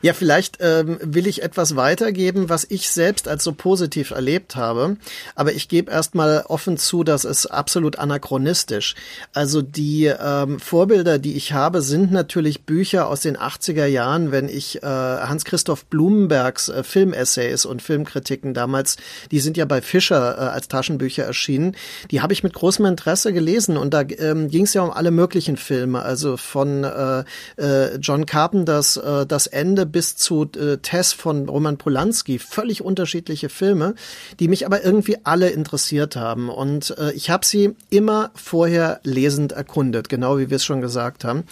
Ja, vielleicht ähm, will ich etwas weitergeben, was ich selbst als so positiv erlebt habe. Aber ich gebe erstmal offen zu, dass es absolut anachronistisch. Also die ähm, Vorbilder, die ich habe, sind natürlich Bücher aus den 80er Jahren, wenn ich äh, Hans-Christoph Blumenbergs äh, Filmessays und Filmkritiken damals, die sind ja bei Fischer äh, als Taschenbücher erschienen, die habe ich mit großem Interesse gelesen und da ähm, ging es ja um alle möglichen Filme, also von äh, äh, John Carpenters äh, Das Ende bis zu äh, Tess von Roman Polanski, völlig unterschiedliche Filme, die mich aber irgendwie alle interessiert haben. Und äh, ich habe sie immer vorher lesend erkundet, genau wie wir es schon gesagt haben.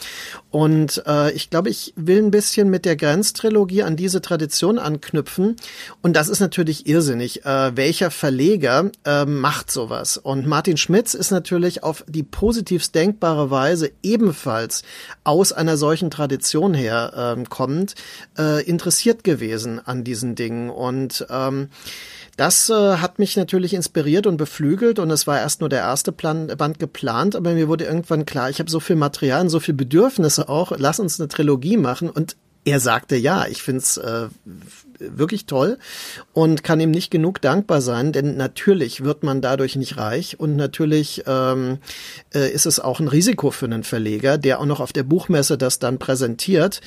Und äh, ich glaube, ich will ein bisschen mit der Grenztrilogie an diese Tradition anknüpfen. Und das ist natürlich irrsinnig. Äh, welcher Verleger äh, macht sowas? Und Martin Schmitz ist natürlich auf die positivst denkbare Weise ebenfalls aus einer solchen Tradition her äh, kommend äh, interessiert gewesen an diesen Dingen. Und ähm, das äh, hat mich natürlich inspiriert und beflügelt. Und es war erst nur der erste Plan, Band geplant, aber mir wurde irgendwann klar, ich habe so viel Material und so viel Bedürfnisse auch, lass uns eine Trilogie machen. Und er sagte ja, ich find's äh, wirklich toll und kann ihm nicht genug dankbar sein, denn natürlich wird man dadurch nicht reich und natürlich ähm, äh, ist es auch ein Risiko für einen Verleger, der auch noch auf der Buchmesse das dann präsentiert.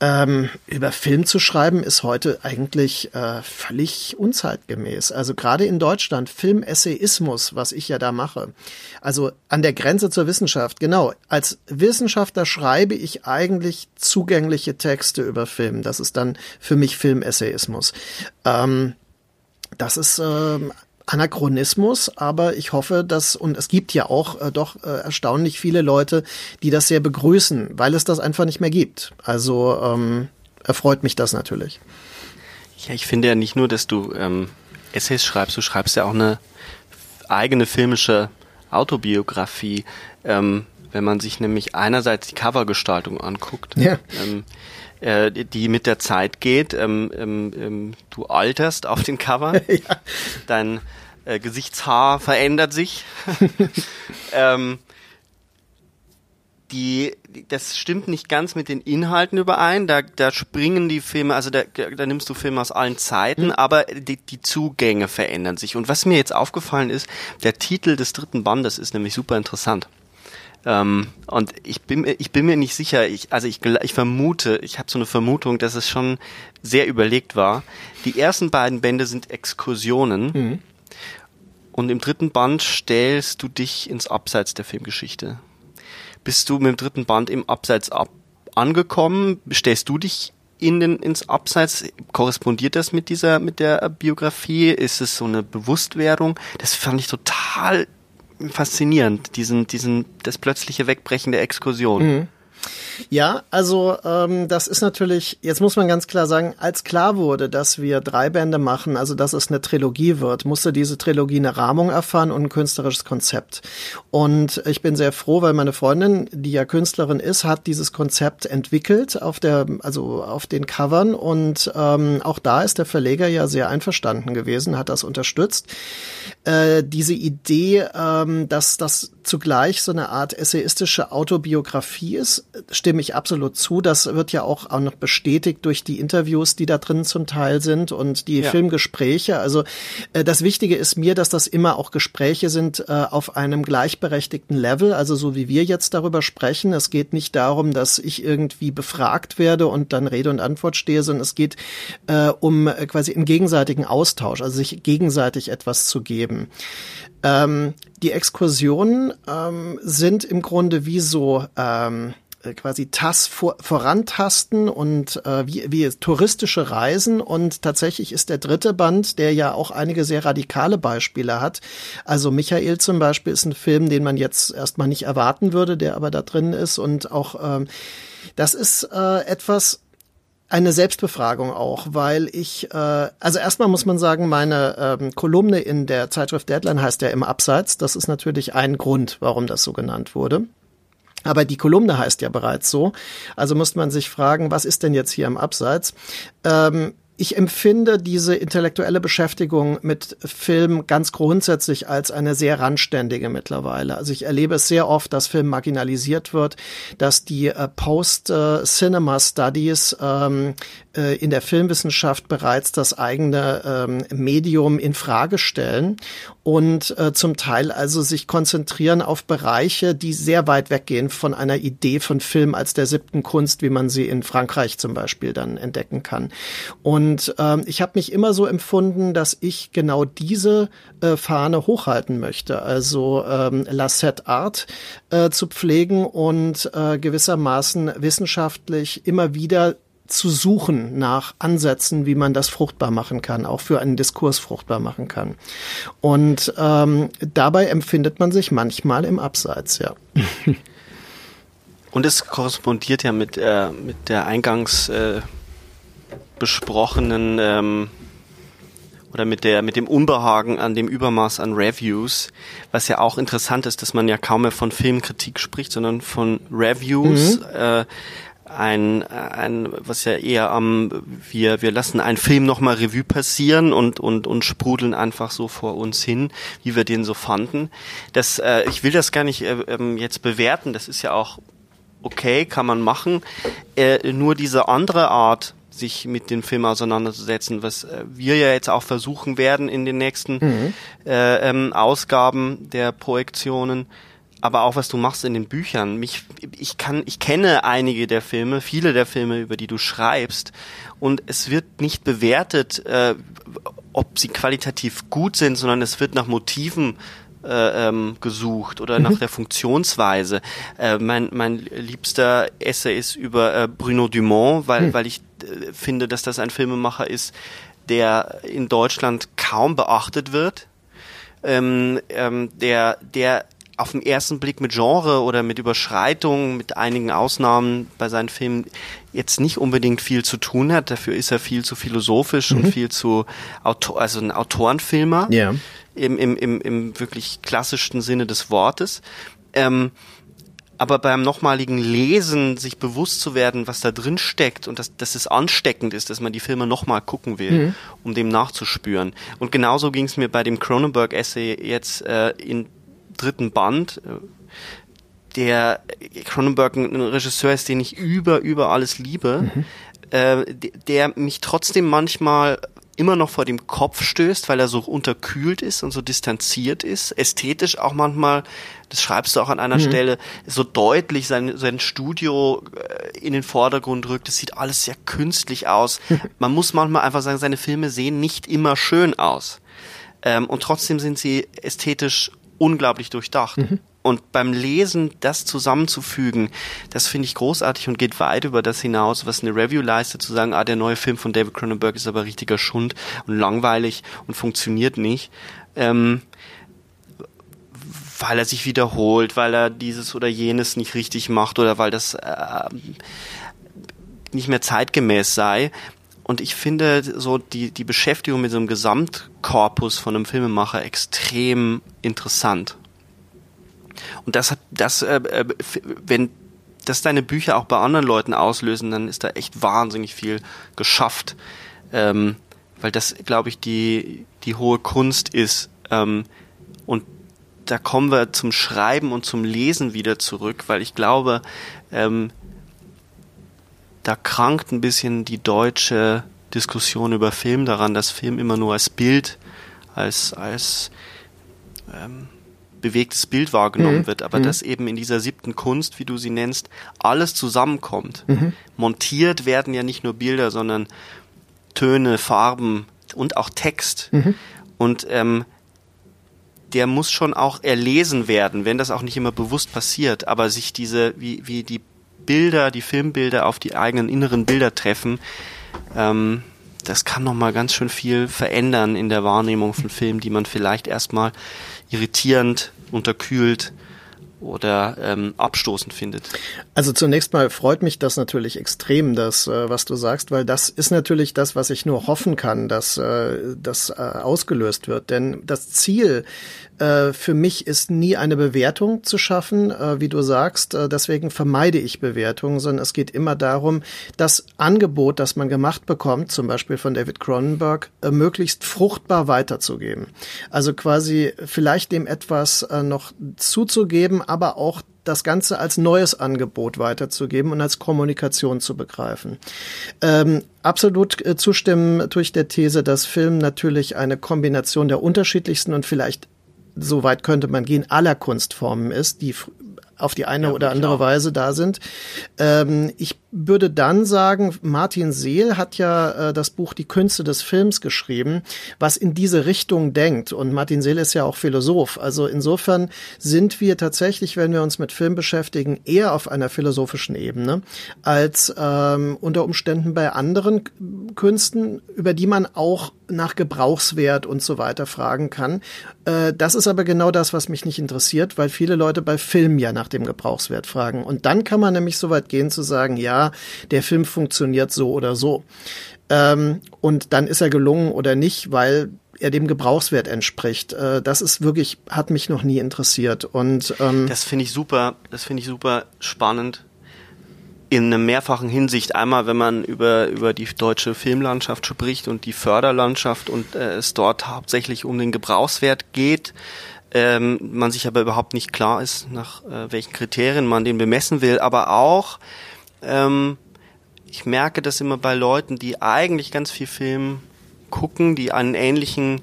Ähm, über Film zu schreiben ist heute eigentlich äh, völlig unzeitgemäß. Also gerade in Deutschland Filmessayismus, was ich ja da mache, also an der Grenze zur Wissenschaft. Genau, als Wissenschaftler schreibe ich eigentlich zugängliche Texte über Film. Das ist dann für mich Filmessay Essayismus. Ähm, das ist äh, Anachronismus, aber ich hoffe, dass, und es gibt ja auch äh, doch äh, erstaunlich viele Leute, die das sehr begrüßen, weil es das einfach nicht mehr gibt. Also ähm, erfreut mich das natürlich. Ja, ich finde ja nicht nur, dass du ähm, Essays schreibst, du schreibst ja auch eine eigene filmische Autobiografie. Ähm, wenn man sich nämlich einerseits die Covergestaltung anguckt, ja. ähm, äh, die mit der Zeit geht. Ähm, ähm, ähm, du alterst auf den Covern, ja. dein äh, Gesichtshaar verändert sich. ähm, die, das stimmt nicht ganz mit den Inhalten überein. Da, da springen die Filme, also da, da nimmst du Filme aus allen Zeiten, mhm. aber die, die Zugänge verändern sich. Und was mir jetzt aufgefallen ist, der Titel des dritten Bandes ist nämlich super interessant. Ähm, und ich bin, ich bin mir nicht sicher, ich, also ich, ich vermute, ich habe so eine Vermutung, dass es schon sehr überlegt war. Die ersten beiden Bände sind Exkursionen. Mhm. Und im dritten Band stellst du dich ins Abseits der Filmgeschichte. Bist du mit dem dritten Band im Abseits ab angekommen? Stellst du dich in den, ins Abseits? Korrespondiert das mit dieser, mit der Biografie? Ist es so eine Bewusstwerdung? Das fand ich total faszinierend, diesen, diesen, das plötzliche Wegbrechen der Exkursion. Mhm. Ja, also ähm, das ist natürlich, jetzt muss man ganz klar sagen, als klar wurde, dass wir drei Bände machen, also dass es eine Trilogie wird, musste diese Trilogie eine Rahmung erfahren und ein künstlerisches Konzept. Und ich bin sehr froh, weil meine Freundin, die ja Künstlerin ist, hat dieses Konzept entwickelt auf der, also auf den Covern und ähm, auch da ist der Verleger ja sehr einverstanden gewesen, hat das unterstützt. Äh, diese Idee, ähm, dass das zugleich so eine Art essayistische Autobiografie ist, stimme ich absolut zu. Das wird ja auch, auch noch bestätigt durch die Interviews, die da drin zum Teil sind und die ja. Filmgespräche. Also äh, das Wichtige ist mir, dass das immer auch Gespräche sind äh, auf einem gleichberechtigten Level, also so wie wir jetzt darüber sprechen. Es geht nicht darum, dass ich irgendwie befragt werde und dann Rede und Antwort stehe, sondern es geht äh, um äh, quasi im gegenseitigen Austausch, also sich gegenseitig etwas zu geben. Ähm, die Exkursionen ähm, sind im Grunde wie so ähm, äh, quasi Tass vor, vorantasten und äh, wie, wie touristische Reisen. Und tatsächlich ist der dritte Band, der ja auch einige sehr radikale Beispiele hat. Also Michael zum Beispiel ist ein Film, den man jetzt erstmal nicht erwarten würde, der aber da drin ist. Und auch ähm, das ist äh, etwas, eine Selbstbefragung auch, weil ich, äh, also erstmal muss man sagen, meine ähm, Kolumne in der Zeitschrift Deadline heißt ja im Abseits. Das ist natürlich ein Grund, warum das so genannt wurde. Aber die Kolumne heißt ja bereits so. Also muss man sich fragen, was ist denn jetzt hier im Abseits? Ähm, ich empfinde diese intellektuelle Beschäftigung mit Film ganz grundsätzlich als eine sehr randständige mittlerweile. Also ich erlebe es sehr oft, dass Film marginalisiert wird, dass die äh, Post-Cinema-Studies ähm, äh, in der Filmwissenschaft bereits das eigene ähm, Medium in Frage stellen und äh, zum Teil also sich konzentrieren auf Bereiche, die sehr weit weggehen von einer Idee von Film als der siebten Kunst, wie man sie in Frankreich zum Beispiel dann entdecken kann. Und ähm, ich habe mich immer so empfunden, dass ich genau diese äh, Fahne hochhalten möchte, also ähm, La Set Art äh, zu pflegen und äh, gewissermaßen wissenschaftlich immer wieder zu suchen nach Ansätzen, wie man das fruchtbar machen kann, auch für einen Diskurs fruchtbar machen kann. Und ähm, dabei empfindet man sich manchmal im Abseits, ja. Und es korrespondiert ja mit, äh, mit der eingangs äh, besprochenen ähm, oder mit der mit dem Unbehagen an dem Übermaß an Reviews, was ja auch interessant ist, dass man ja kaum mehr von Filmkritik spricht, sondern von Reviews. Mhm. Äh, ein, ein was ja eher am ähm, wir wir lassen einen Film nochmal Revue passieren und und und sprudeln einfach so vor uns hin, wie wir den so fanden. Das äh, ich will das gar nicht äh, ähm, jetzt bewerten. Das ist ja auch okay, kann man machen. Äh, nur diese andere Art, sich mit dem Film auseinanderzusetzen, was äh, wir ja jetzt auch versuchen werden in den nächsten mhm. äh, ähm, Ausgaben der Projektionen, aber auch was du machst in den Büchern. Mich, ich kann, ich kenne einige der Filme, viele der Filme, über die du schreibst, und es wird nicht bewertet, äh, ob sie qualitativ gut sind, sondern es wird nach Motiven äh, ähm, gesucht oder mhm. nach der Funktionsweise. Äh, mein, mein liebster Essay ist über äh, Bruno Dumont, weil, mhm. weil ich äh, finde, dass das ein Filmemacher ist, der in Deutschland kaum beachtet wird. Ähm, ähm, der, der auf den ersten Blick mit Genre oder mit Überschreitung, mit einigen Ausnahmen bei seinen Filmen jetzt nicht unbedingt viel zu tun hat. Dafür ist er viel zu philosophisch mhm. und viel zu Autor, also ein Autorenfilmer. Ja im, im, im, im wirklich klassischsten Sinne des Wortes. Ähm, aber beim nochmaligen Lesen sich bewusst zu werden, was da drin steckt und dass, dass es ansteckend ist, dass man die Filme nochmal gucken will, mhm. um dem nachzuspüren. Und genauso ging es mir bei dem Cronenberg-Essay jetzt äh, im dritten Band. Der Cronenberg ein Regisseur ist, den ich über, über alles liebe, mhm. äh, der mich trotzdem manchmal immer noch vor dem Kopf stößt, weil er so unterkühlt ist und so distanziert ist, ästhetisch auch manchmal, das schreibst du auch an einer mhm. Stelle, so deutlich sein, sein Studio äh, in den Vordergrund rückt. Das sieht alles sehr künstlich aus. Man muss manchmal einfach sagen, seine Filme sehen nicht immer schön aus. Ähm, und trotzdem sind sie ästhetisch unglaublich durchdacht. Mhm. Und beim Lesen das zusammenzufügen, das finde ich großartig und geht weit über das hinaus, was eine Review leistet, zu sagen, ah, der neue Film von David Cronenberg ist aber richtiger Schund und langweilig und funktioniert nicht. Ähm, weil er sich wiederholt, weil er dieses oder jenes nicht richtig macht oder weil das äh, nicht mehr zeitgemäß sei. Und ich finde so die, die Beschäftigung mit so einem Gesamtkorpus von einem Filmemacher extrem interessant. Und das hat, das, äh, äh wenn das deine Bücher auch bei anderen Leuten auslösen, dann ist da echt wahnsinnig viel geschafft. Ähm, weil das, glaube ich, die, die hohe Kunst ist. Ähm, und da kommen wir zum Schreiben und zum Lesen wieder zurück, weil ich glaube, ähm, da krankt ein bisschen die deutsche Diskussion über Film daran, dass Film immer nur als Bild, als, als ähm, bewegtes Bild wahrgenommen mhm. wird, aber mhm. dass eben in dieser siebten Kunst, wie du sie nennst, alles zusammenkommt. Mhm. Montiert werden ja nicht nur Bilder, sondern Töne, Farben und auch Text. Mhm. Und ähm, der muss schon auch erlesen werden, wenn das auch nicht immer bewusst passiert, aber sich diese, wie, wie die Bilder, die Filmbilder auf die eigenen inneren Bilder treffen, ähm, das kann nochmal ganz schön viel verändern in der Wahrnehmung von Filmen, die man vielleicht erstmal irritierend, unterkühlt oder ähm, abstoßend findet. Also zunächst mal freut mich das natürlich extrem, das, äh, was du sagst, weil das ist natürlich das, was ich nur hoffen kann, dass äh, das äh, ausgelöst wird. Denn das Ziel äh, für mich ist nie eine Bewertung zu schaffen, äh, wie du sagst. Äh, deswegen vermeide ich Bewertungen, sondern es geht immer darum, das Angebot, das man gemacht bekommt, zum Beispiel von David Cronenberg, möglichst fruchtbar weiterzugeben. Also quasi vielleicht dem etwas noch zuzugeben, aber auch das Ganze als neues Angebot weiterzugeben und als Kommunikation zu begreifen. Ähm, absolut zustimmen durch der These, dass Film natürlich eine Kombination der unterschiedlichsten und vielleicht so weit könnte man gehen, aller Kunstformen ist, die auf die eine ja, oder andere Weise da sind. Ähm, ich würde dann sagen, Martin Seel hat ja äh, das Buch Die Künste des Films geschrieben, was in diese Richtung denkt. Und Martin Seel ist ja auch Philosoph. Also insofern sind wir tatsächlich, wenn wir uns mit Film beschäftigen, eher auf einer philosophischen Ebene als ähm, unter Umständen bei anderen Künsten, über die man auch nach Gebrauchswert und so weiter fragen kann. Äh, das ist aber genau das, was mich nicht interessiert, weil viele Leute bei Film ja nach dem Gebrauchswert fragen. Und dann kann man nämlich so weit gehen zu sagen, ja, der Film funktioniert so oder so. Ähm, und dann ist er gelungen oder nicht, weil er dem Gebrauchswert entspricht. Äh, das ist wirklich, hat mich noch nie interessiert. Und ähm, das finde ich super, das finde ich super spannend in einer mehrfachen Hinsicht. Einmal, wenn man über, über die deutsche Filmlandschaft spricht und die Förderlandschaft und äh, es dort hauptsächlich um den Gebrauchswert geht, ähm, man sich aber überhaupt nicht klar ist, nach äh, welchen Kriterien man den bemessen will, aber auch ähm, ich merke das immer bei Leuten, die eigentlich ganz viel Film gucken, die einen ähnlichen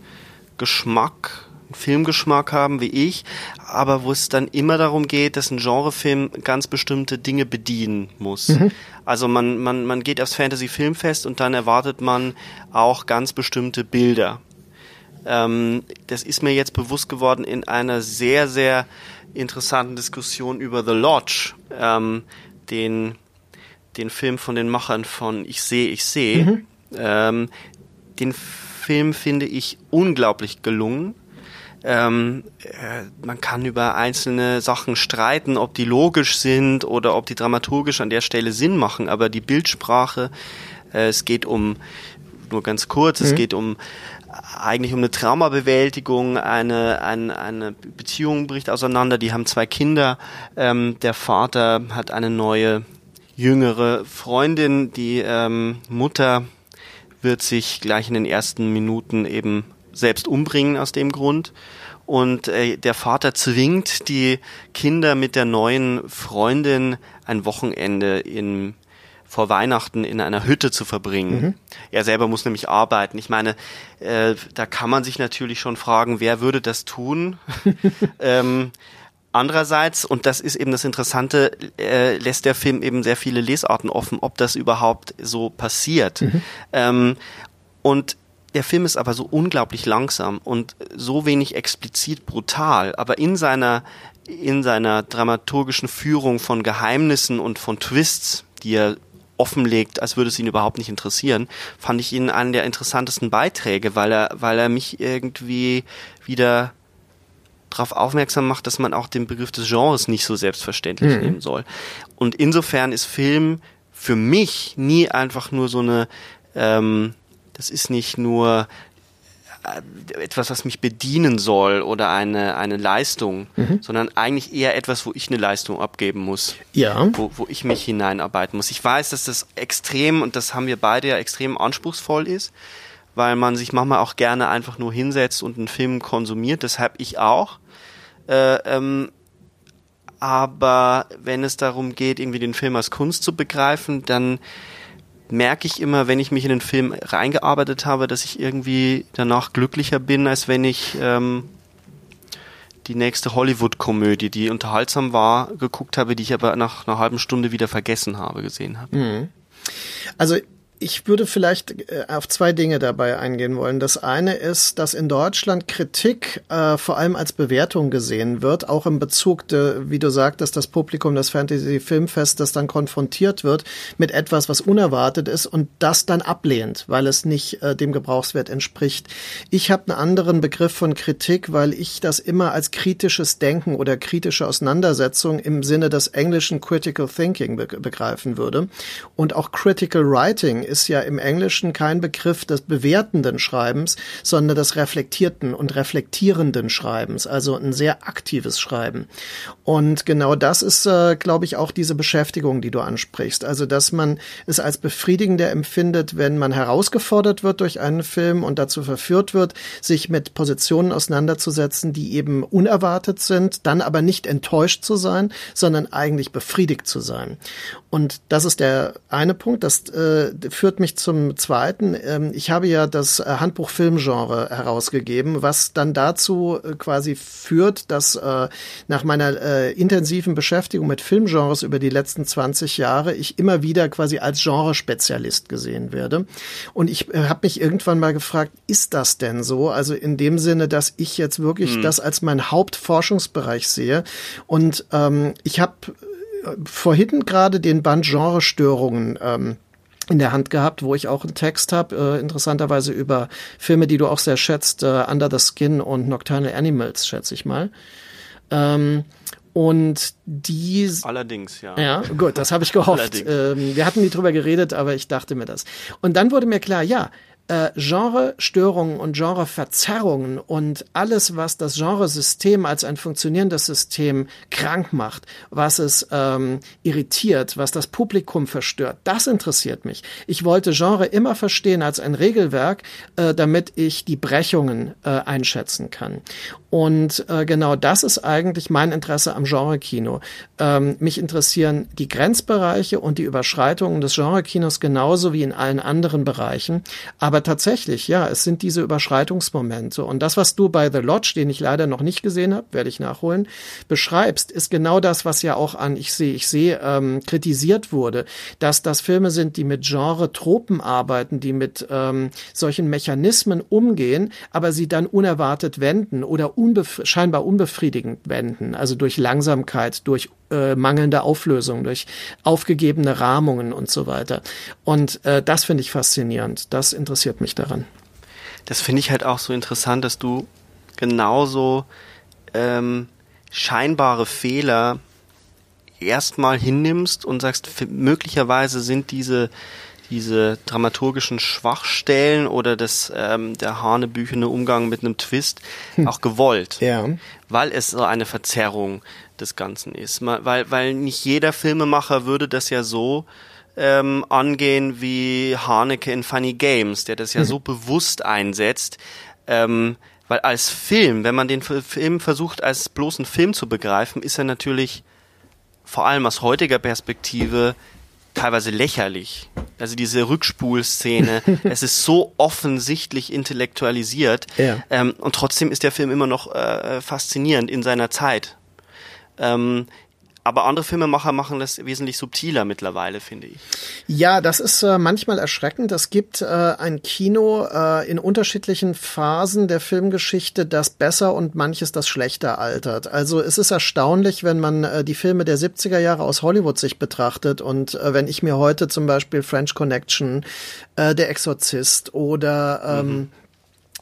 Geschmack, Filmgeschmack haben wie ich, aber wo es dann immer darum geht, dass ein Genrefilm ganz bestimmte Dinge bedienen muss. Mhm. Also man, man, man geht aufs Fantasy-Filmfest und dann erwartet man auch ganz bestimmte Bilder. Ähm, das ist mir jetzt bewusst geworden in einer sehr, sehr interessanten Diskussion über The Lodge, ähm, den den Film von den Machern von Ich sehe, ich sehe. Mhm. Ähm, den Film finde ich unglaublich gelungen. Ähm, äh, man kann über einzelne Sachen streiten, ob die logisch sind oder ob die dramaturgisch an der Stelle Sinn machen, aber die Bildsprache, äh, es geht um, nur ganz kurz, mhm. es geht um eigentlich um eine Traumabewältigung, eine, eine, eine Beziehung bricht auseinander, die haben zwei Kinder, ähm, der Vater hat eine neue jüngere Freundin, die ähm, Mutter wird sich gleich in den ersten Minuten eben selbst umbringen aus dem Grund. Und äh, der Vater zwingt die Kinder mit der neuen Freundin ein Wochenende in vor Weihnachten in einer Hütte zu verbringen. Mhm. Er selber muss nämlich arbeiten. Ich meine, äh, da kann man sich natürlich schon fragen, wer würde das tun? ähm, Andererseits, und das ist eben das Interessante, äh, lässt der Film eben sehr viele Lesarten offen, ob das überhaupt so passiert. Mhm. Ähm, und der Film ist aber so unglaublich langsam und so wenig explizit brutal, aber in seiner in seiner dramaturgischen Führung von Geheimnissen und von Twists, die er offenlegt, als würde es ihn überhaupt nicht interessieren, fand ich ihn einen der interessantesten Beiträge, weil er weil er mich irgendwie wieder darauf aufmerksam macht, dass man auch den Begriff des Genres nicht so selbstverständlich mhm. nehmen soll. Und insofern ist Film für mich nie einfach nur so eine, ähm, das ist nicht nur äh, etwas, was mich bedienen soll oder eine, eine Leistung, mhm. sondern eigentlich eher etwas, wo ich eine Leistung abgeben muss. Ja. Wo, wo ich mich hineinarbeiten muss. Ich weiß, dass das extrem, und das haben wir beide ja extrem anspruchsvoll ist, weil man sich manchmal auch gerne einfach nur hinsetzt und einen Film konsumiert. Deshalb ich auch. Äh, ähm, aber wenn es darum geht, irgendwie den Film als Kunst zu begreifen, dann merke ich immer, wenn ich mich in den Film reingearbeitet habe, dass ich irgendwie danach glücklicher bin, als wenn ich ähm, die nächste Hollywood-Komödie, die unterhaltsam war, geguckt habe, die ich aber nach einer halben Stunde wieder vergessen habe, gesehen habe. Mhm. Also ich würde vielleicht äh, auf zwei Dinge dabei eingehen wollen. Das eine ist, dass in Deutschland Kritik äh, vor allem als Bewertung gesehen wird, auch im Bezug, de, wie du sagtest, das Publikum des Fantasy Filmfest, das dann konfrontiert wird mit etwas, was unerwartet ist und das dann ablehnt, weil es nicht äh, dem Gebrauchswert entspricht. Ich habe einen anderen Begriff von Kritik, weil ich das immer als kritisches Denken oder kritische Auseinandersetzung im Sinne des englischen Critical Thinking be begreifen würde. Und auch Critical Writing ist ja im Englischen kein Begriff des bewertenden Schreibens, sondern des reflektierten und reflektierenden Schreibens, also ein sehr aktives Schreiben. Und genau das ist, äh, glaube ich, auch diese Beschäftigung, die du ansprichst. Also, dass man es als befriedigender empfindet, wenn man herausgefordert wird durch einen Film und dazu verführt wird, sich mit Positionen auseinanderzusetzen, die eben unerwartet sind, dann aber nicht enttäuscht zu sein, sondern eigentlich befriedigt zu sein. Und das ist der eine Punkt. Das äh, führt mich zum zweiten. Ähm, ich habe ja das äh, Handbuch Filmgenre herausgegeben, was dann dazu äh, quasi führt, dass äh, nach meiner äh, intensiven Beschäftigung mit Filmgenres über die letzten 20 Jahre ich immer wieder quasi als Genrespezialist gesehen werde. Und ich äh, habe mich irgendwann mal gefragt, ist das denn so? Also in dem Sinne, dass ich jetzt wirklich hm. das als mein Hauptforschungsbereich sehe. Und ähm, ich habe vorhin gerade den Band Genrestörungen ähm, in der Hand gehabt, wo ich auch einen Text habe, äh, interessanterweise über Filme, die du auch sehr schätzt, äh, Under the Skin und Nocturnal Animals, schätze ich mal. Ähm, und die. Allerdings, ja. Ja, gut, das habe ich gehofft. Ähm, wir hatten nie drüber geredet, aber ich dachte mir das. Und dann wurde mir klar, ja, äh, Genrestörungen und Genreverzerrungen und alles, was das Genresystem als ein funktionierendes System krank macht, was es ähm, irritiert, was das Publikum verstört, das interessiert mich. Ich wollte Genre immer verstehen als ein Regelwerk, äh, damit ich die Brechungen äh, einschätzen kann. Und äh, genau das ist eigentlich mein Interesse am Genrekino. Ähm, mich interessieren die Grenzbereiche und die Überschreitungen des Genrekinos genauso wie in allen anderen Bereichen. Aber tatsächlich, ja, es sind diese Überschreitungsmomente. Und das, was du bei The Lodge, den ich leider noch nicht gesehen habe, werde ich nachholen, beschreibst, ist genau das, was ja auch an Ich sehe, ich sehe ähm, kritisiert wurde, dass das Filme sind, die mit Genre-Tropen arbeiten, die mit ähm, solchen Mechanismen umgehen, aber sie dann unerwartet wenden oder unbef scheinbar unbefriedigend wenden, also durch Langsamkeit, durch äh, mangelnde Auflösung, durch aufgegebene Rahmungen und so weiter. Und äh, das finde ich faszinierend. Das interessiert mich daran. Das finde ich halt auch so interessant, dass du genauso ähm, scheinbare Fehler erstmal hinnimmst und sagst, möglicherweise sind diese diese dramaturgischen Schwachstellen oder das ähm, der hanebüchene Umgang mit einem Twist hm. auch gewollt, ja. weil es so eine Verzerrung des Ganzen ist, weil weil nicht jeder Filmemacher würde das ja so ähm, angehen wie Haneke in Funny Games, der das ja hm. so bewusst einsetzt. Ähm, weil als Film, wenn man den Film versucht als bloßen Film zu begreifen, ist er natürlich vor allem aus heutiger Perspektive teilweise lächerlich. Also diese Rückspulszene, es ist so offensichtlich intellektualisiert ja. ähm, und trotzdem ist der Film immer noch äh, faszinierend in seiner Zeit. Ähm, aber andere Filmemacher machen das wesentlich subtiler mittlerweile, finde ich. Ja, das ist äh, manchmal erschreckend. Es gibt äh, ein Kino äh, in unterschiedlichen Phasen der Filmgeschichte, das besser und manches das schlechter altert. Also es ist erstaunlich, wenn man äh, die Filme der 70er Jahre aus Hollywood sich betrachtet und äh, wenn ich mir heute zum Beispiel French Connection, äh, Der Exorzist oder ähm, mhm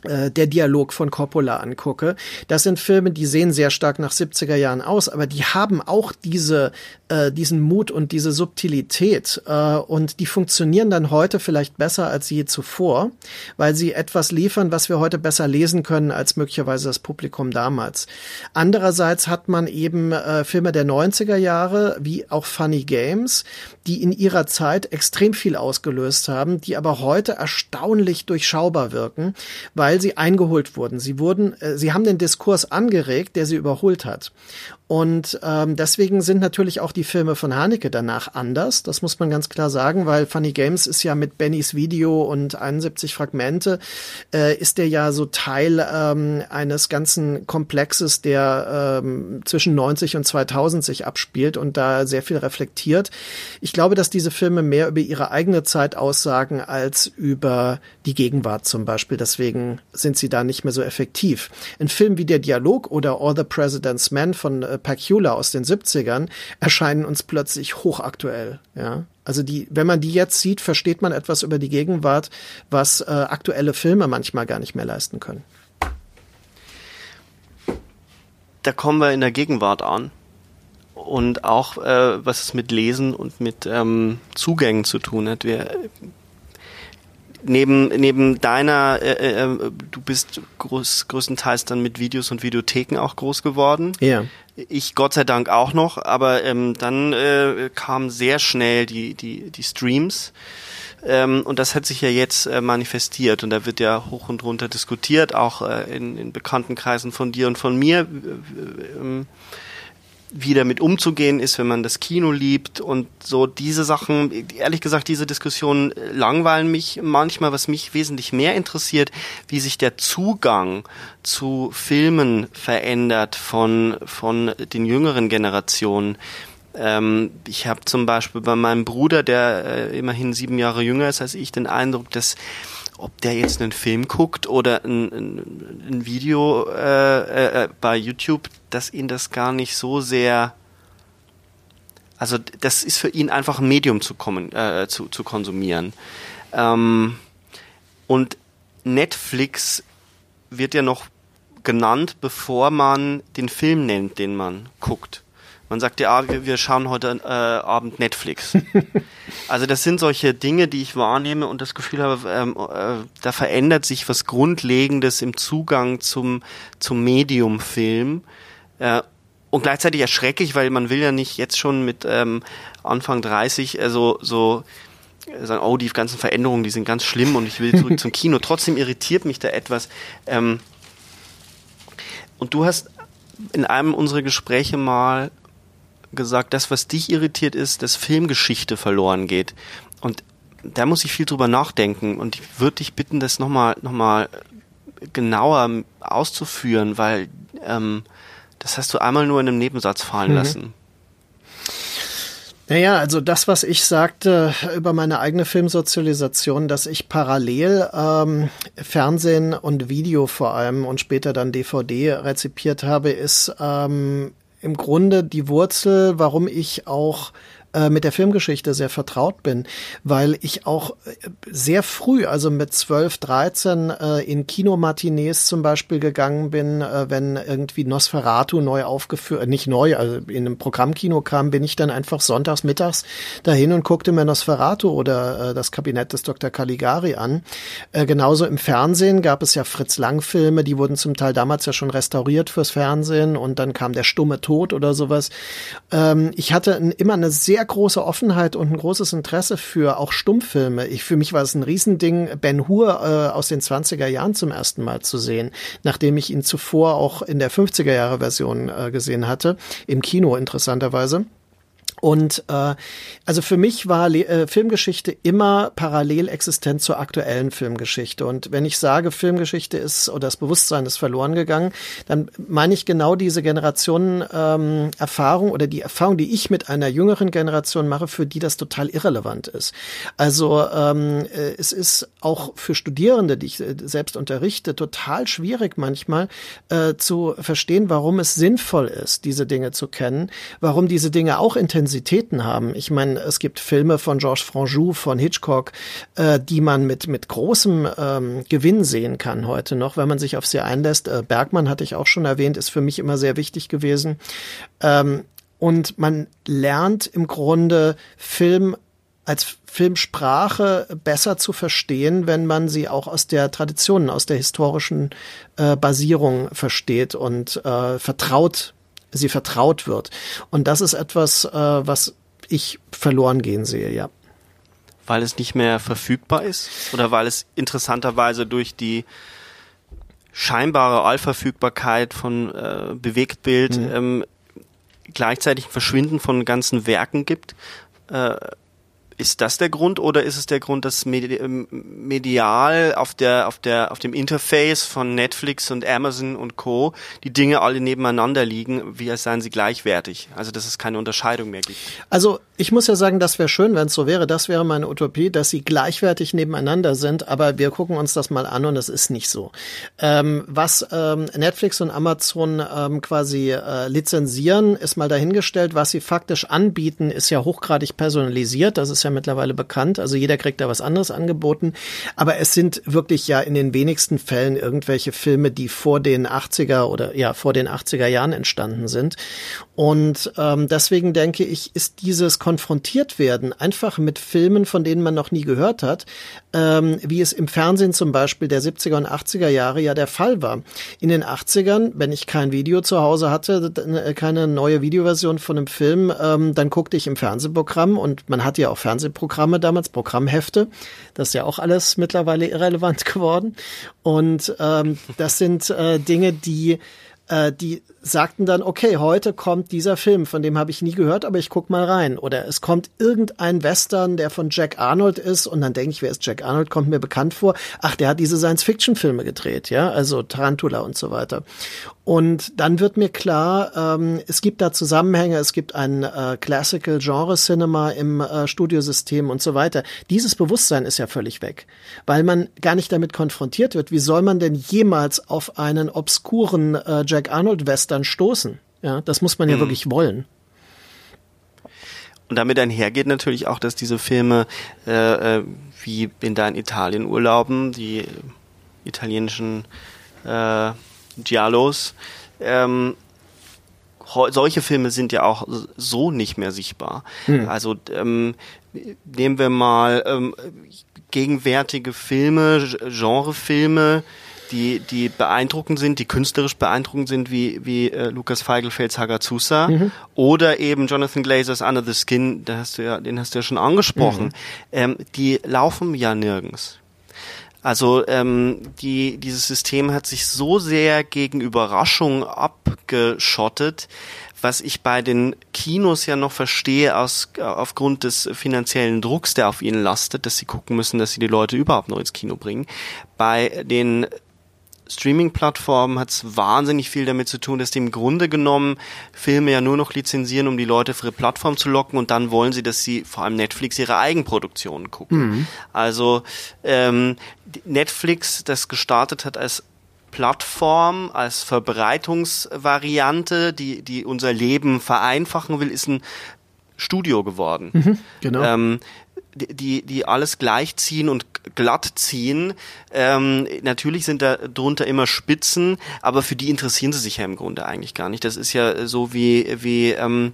äh, der Dialog von Coppola angucke. Das sind Filme, die sehen sehr stark nach 70er Jahren aus, aber die haben auch diese, äh, diesen Mut und diese Subtilität äh, und die funktionieren dann heute vielleicht besser als je zuvor, weil sie etwas liefern, was wir heute besser lesen können als möglicherweise das Publikum damals. Andererseits hat man eben äh, Filme der 90er Jahre, wie auch Funny Games, die in ihrer Zeit extrem viel ausgelöst haben, die aber heute erstaunlich durchschaubar wirken, weil sie eingeholt wurden. Sie wurden, äh, sie haben den Diskurs angeregt, der sie überholt hat. Und ähm, deswegen sind natürlich auch die Filme von Haneke danach anders. Das muss man ganz klar sagen, weil Funny Games ist ja mit Bennys Video und 71 Fragmente, äh, ist der ja so Teil ähm, eines ganzen Komplexes, der ähm, zwischen 90 und 2000 sich abspielt und da sehr viel reflektiert. Ich glaube, dass diese Filme mehr über ihre eigene Zeit aussagen als über die Gegenwart zum Beispiel. Deswegen sind sie da nicht mehr so effektiv. Ein Film wie der Dialog oder All the President's Men von äh, Pacula aus den 70ern erscheinen uns plötzlich hochaktuell. Ja? Also die, wenn man die jetzt sieht, versteht man etwas über die Gegenwart, was äh, aktuelle Filme manchmal gar nicht mehr leisten können. Da kommen wir in der Gegenwart an. Und auch äh, was es mit Lesen und mit ähm, Zugängen zu tun hat. Wir neben neben deiner, äh, äh, äh, du bist groß, größtenteils dann mit Videos und Videotheken auch groß geworden. Ja. Ich Gott sei Dank auch noch, aber ähm, dann äh, kamen sehr schnell die die die Streams. Ähm, und das hat sich ja jetzt äh, manifestiert und da wird ja hoch und runter diskutiert, auch äh, in, in bekannten Kreisen von dir und von mir. Äh, wie damit umzugehen ist, wenn man das Kino liebt und so diese Sachen, ehrlich gesagt, diese Diskussionen langweilen mich manchmal, was mich wesentlich mehr interessiert, wie sich der Zugang zu Filmen verändert von, von den jüngeren Generationen. Ähm, ich habe zum Beispiel bei meinem Bruder, der äh, immerhin sieben Jahre jünger ist als ich, den Eindruck, dass ob der jetzt einen Film guckt oder ein, ein, Video äh, äh, bei YouTube, dass ihn das gar nicht so sehr also das ist für ihn einfach ein Medium zu, kommen, äh, zu, zu konsumieren. Ähm, und Netflix wird ja noch genannt, bevor man den Film nennt, den man guckt. Man sagt ja, ah, wir, wir schauen heute äh, Abend Netflix. also das sind solche Dinge, die ich wahrnehme und das Gefühl habe, ähm, äh, da verändert sich was Grundlegendes im Zugang zum, zum Medium Film. Äh, und gleichzeitig erschrecklich, weil man will ja nicht jetzt schon mit ähm, Anfang 30 also so sagen, oh, die ganzen Veränderungen, die sind ganz schlimm und ich will zurück zum Kino. Trotzdem irritiert mich da etwas. Ähm, und du hast in einem unserer Gespräche mal gesagt, das, was dich irritiert, ist, dass Filmgeschichte verloren geht. Und da muss ich viel drüber nachdenken. Und ich würde dich bitten, das nochmal noch mal genauer auszuführen, weil ähm, das hast du einmal nur in einem Nebensatz fallen mhm. lassen. Naja, also das, was ich sagte über meine eigene Filmsozialisation, dass ich parallel ähm, Fernsehen und Video vor allem und später dann DVD rezipiert habe, ist ähm, im Grunde die Wurzel, warum ich auch äh, mit der Filmgeschichte sehr vertraut bin, weil ich auch äh, sehr früh, also mit 12, 13, äh, in Kinomatinees zum Beispiel gegangen bin, wenn irgendwie Nosferatu neu aufgeführt, nicht neu, also in einem Programmkino kam, bin ich dann einfach sonntags mittags dahin und guckte mir Nosferatu oder das Kabinett des Dr. Caligari an. Genauso im Fernsehen gab es ja Fritz Lang Filme, die wurden zum Teil damals ja schon restauriert fürs Fernsehen und dann kam der stumme Tod oder sowas. Ähm, ich hatte immer eine sehr sehr große Offenheit und ein großes Interesse für auch Stummfilme. Ich, für mich war es ein Riesending, Ben Hur äh, aus den 20er Jahren zum ersten Mal zu sehen, nachdem ich ihn zuvor auch in der 50er Jahre Version äh, gesehen hatte, im Kino interessanterweise. Und äh, also für mich war Le äh, Filmgeschichte immer parallel existent zur aktuellen Filmgeschichte. Und wenn ich sage, Filmgeschichte ist oder das Bewusstsein ist verloren gegangen, dann meine ich genau diese Generationen ähm, Erfahrung oder die Erfahrung, die ich mit einer jüngeren Generation mache, für die das total irrelevant ist. Also ähm, äh, es ist auch für Studierende, die ich äh, selbst unterrichte, total schwierig manchmal äh, zu verstehen, warum es sinnvoll ist, diese Dinge zu kennen, warum diese Dinge auch intensiv Intensitäten haben. Ich meine, es gibt Filme von Georges Franjou, von Hitchcock, äh, die man mit, mit großem ähm, Gewinn sehen kann heute noch, wenn man sich auf sie einlässt. Äh, Bergmann hatte ich auch schon erwähnt, ist für mich immer sehr wichtig gewesen. Ähm, und man lernt im Grunde Film als Filmsprache besser zu verstehen, wenn man sie auch aus der Tradition, aus der historischen äh, Basierung versteht und äh, vertraut sie vertraut wird. Und das ist etwas, äh, was ich verloren gehen sehe, ja. Weil es nicht mehr verfügbar ist oder weil es interessanterweise durch die scheinbare Allverfügbarkeit von äh, Bewegtbild mhm. ähm, gleichzeitig ein Verschwinden von ganzen Werken gibt, äh, ist das der Grund oder ist es der Grund, dass ähm, medial auf der auf der auf dem Interface von Netflix und Amazon und Co. die Dinge alle nebeneinander liegen, wie als seien sie gleichwertig? Also dass es keine Unterscheidung mehr gibt. Also ich muss ja sagen, das wäre schön, wenn es so wäre. Das wäre meine Utopie, dass sie gleichwertig nebeneinander sind. Aber wir gucken uns das mal an und es ist nicht so. Ähm, was ähm, Netflix und Amazon ähm, quasi äh, lizenzieren, ist mal dahingestellt. Was sie faktisch anbieten, ist ja hochgradig personalisiert. Das ist ja mittlerweile bekannt. Also jeder kriegt da was anderes angeboten. Aber es sind wirklich ja in den wenigsten Fällen irgendwelche Filme, die vor den 80er oder ja vor den 80er Jahren entstanden sind. Und ähm, deswegen denke ich, ist dieses konfrontiert werden einfach mit Filmen, von denen man noch nie gehört hat, ähm, wie es im Fernsehen zum Beispiel der 70er und 80er Jahre ja der Fall war. In den 80ern, wenn ich kein Video zu Hause hatte, äh, keine neue Videoversion von einem Film, ähm, dann guckte ich im Fernsehprogramm und man hatte ja auch Fernsehprogramme damals, Programmhefte. Das ist ja auch alles mittlerweile irrelevant geworden. Und ähm, das sind äh, Dinge, die äh, die sagten dann, okay, heute kommt dieser Film, von dem habe ich nie gehört, aber ich guck mal rein. Oder es kommt irgendein Western, der von Jack Arnold ist, und dann denke ich, wer ist Jack Arnold, kommt mir bekannt vor. Ach, der hat diese Science-Fiction-Filme gedreht, ja, also Tarantula und so weiter. Und dann wird mir klar, ähm, es gibt da Zusammenhänge, es gibt ein äh, Classical Genre Cinema im äh, Studiosystem und so weiter. Dieses Bewusstsein ist ja völlig weg, weil man gar nicht damit konfrontiert wird. Wie soll man denn jemals auf einen obskuren äh, Jack Arnold Western stoßen? Ja, das muss man ja mhm. wirklich wollen. Und damit einhergeht natürlich auch, dass diese Filme äh, äh wie in deinen Italien-Urlauben, die italienischen äh, Giallos ähm, solche Filme sind ja auch so nicht mehr sichtbar. Hm. Also ähm, nehmen wir mal ähm, gegenwärtige Filme, Genrefilme, die, die beeindruckend sind, die künstlerisch beeindruckend sind, wie, wie äh, Lukas Feigelfelds Hagazusa mhm. oder eben Jonathan Glazers Under the Skin, da hast du ja, den hast du ja schon angesprochen. Mhm. Ähm, die laufen ja nirgends. Also ähm, die, dieses System hat sich so sehr gegen Überraschung abgeschottet, was ich bei den Kinos ja noch verstehe aus, aufgrund des finanziellen Drucks, der auf ihnen lastet, dass sie gucken müssen, dass sie die Leute überhaupt noch ins Kino bringen. Bei den Streaming-Plattformen hat es wahnsinnig viel damit zu tun, dass die im Grunde genommen Filme ja nur noch lizenzieren, um die Leute für ihre Plattform zu locken und dann wollen sie, dass sie vor allem Netflix ihre Eigenproduktionen gucken. Mhm. Also ähm, Netflix, das gestartet hat als Plattform, als Verbreitungsvariante, die, die unser Leben vereinfachen will, ist ein Studio geworden. Mhm, genau. Ähm, die, die alles gleichziehen und glatt ziehen. Ähm, natürlich sind da drunter immer Spitzen, aber für die interessieren sie sich ja im Grunde eigentlich gar nicht. Das ist ja so wie, wie ähm,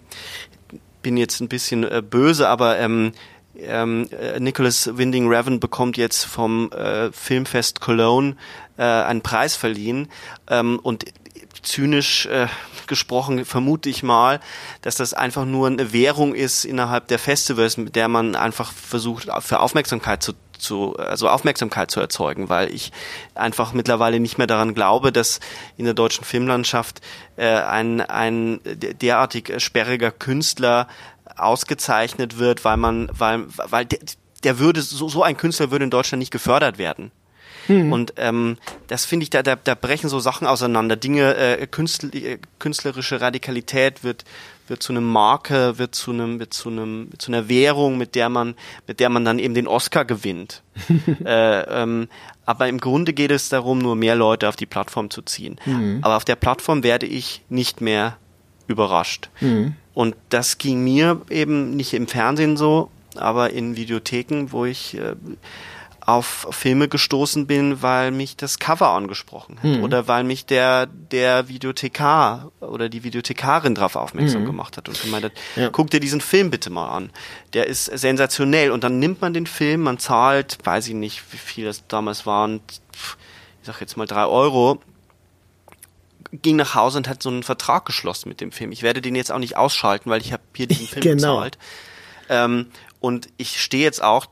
bin jetzt ein bisschen äh, böse, aber ähm, ähm, äh, Nicholas Winding Revan bekommt jetzt vom äh, Filmfest Cologne äh, einen Preis verliehen ähm, und zynisch äh, gesprochen vermute ich mal, dass das einfach nur eine Währung ist innerhalb der Festivals, mit der man einfach versucht, für Aufmerksamkeit zu zu, also Aufmerksamkeit zu erzeugen, weil ich einfach mittlerweile nicht mehr daran glaube, dass in der deutschen Filmlandschaft äh, ein, ein derartig sperriger Künstler ausgezeichnet wird, weil man, weil, weil der, der würde, so, so ein Künstler würde in Deutschland nicht gefördert werden. Mhm. Und ähm, das finde ich, da, da, da brechen so Sachen auseinander. Dinge, äh, künstl äh, künstlerische Radikalität wird wird zu einem Marke, wird zu einem, wird zu einem, zu einer Währung, mit der man, mit der man dann eben den Oscar gewinnt. äh, ähm, aber im Grunde geht es darum, nur mehr Leute auf die Plattform zu ziehen. Mhm. Aber auf der Plattform werde ich nicht mehr überrascht. Mhm. Und das ging mir eben nicht im Fernsehen so, aber in Videotheken, wo ich äh, auf Filme gestoßen bin, weil mich das Cover angesprochen hat mhm. oder weil mich der der Videothekar oder die Videothekarin darauf aufmerksam mhm. gemacht hat und gemeint hat, ja. guck dir diesen Film bitte mal an. Der ist sensationell und dann nimmt man den Film, man zahlt, weiß ich nicht, wie viel das damals waren, ich sag jetzt mal drei Euro ging nach Hause und hat so einen Vertrag geschlossen mit dem Film. Ich werde den jetzt auch nicht ausschalten, weil ich habe hier diesen Film genau. bezahlt. Ähm, und ich stehe jetzt auch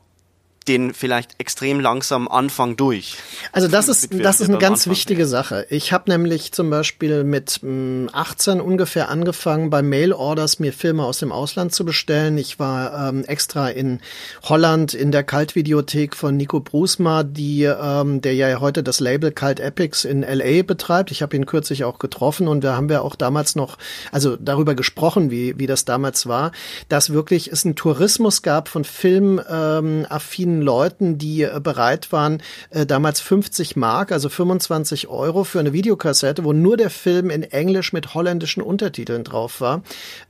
den vielleicht extrem langsam Anfang durch. Also das ist das ist eine ganz Anfang. wichtige Sache. Ich habe nämlich zum Beispiel mit 18 ungefähr angefangen, bei Mail-Orders mir Filme aus dem Ausland zu bestellen. Ich war ähm, extra in Holland in der Kaltvideothek von Nico Brusma, die ähm, der ja heute das Label Kalt Epics in LA betreibt. Ich habe ihn kürzlich auch getroffen und da haben wir auch damals noch also darüber gesprochen, wie wie das damals war, dass wirklich es einen Tourismus gab von filmaffinen ähm, vielen Leuten, die äh, bereit waren, äh, damals 50 Mark, also 25 Euro für eine Videokassette, wo nur der Film in Englisch mit holländischen Untertiteln drauf war,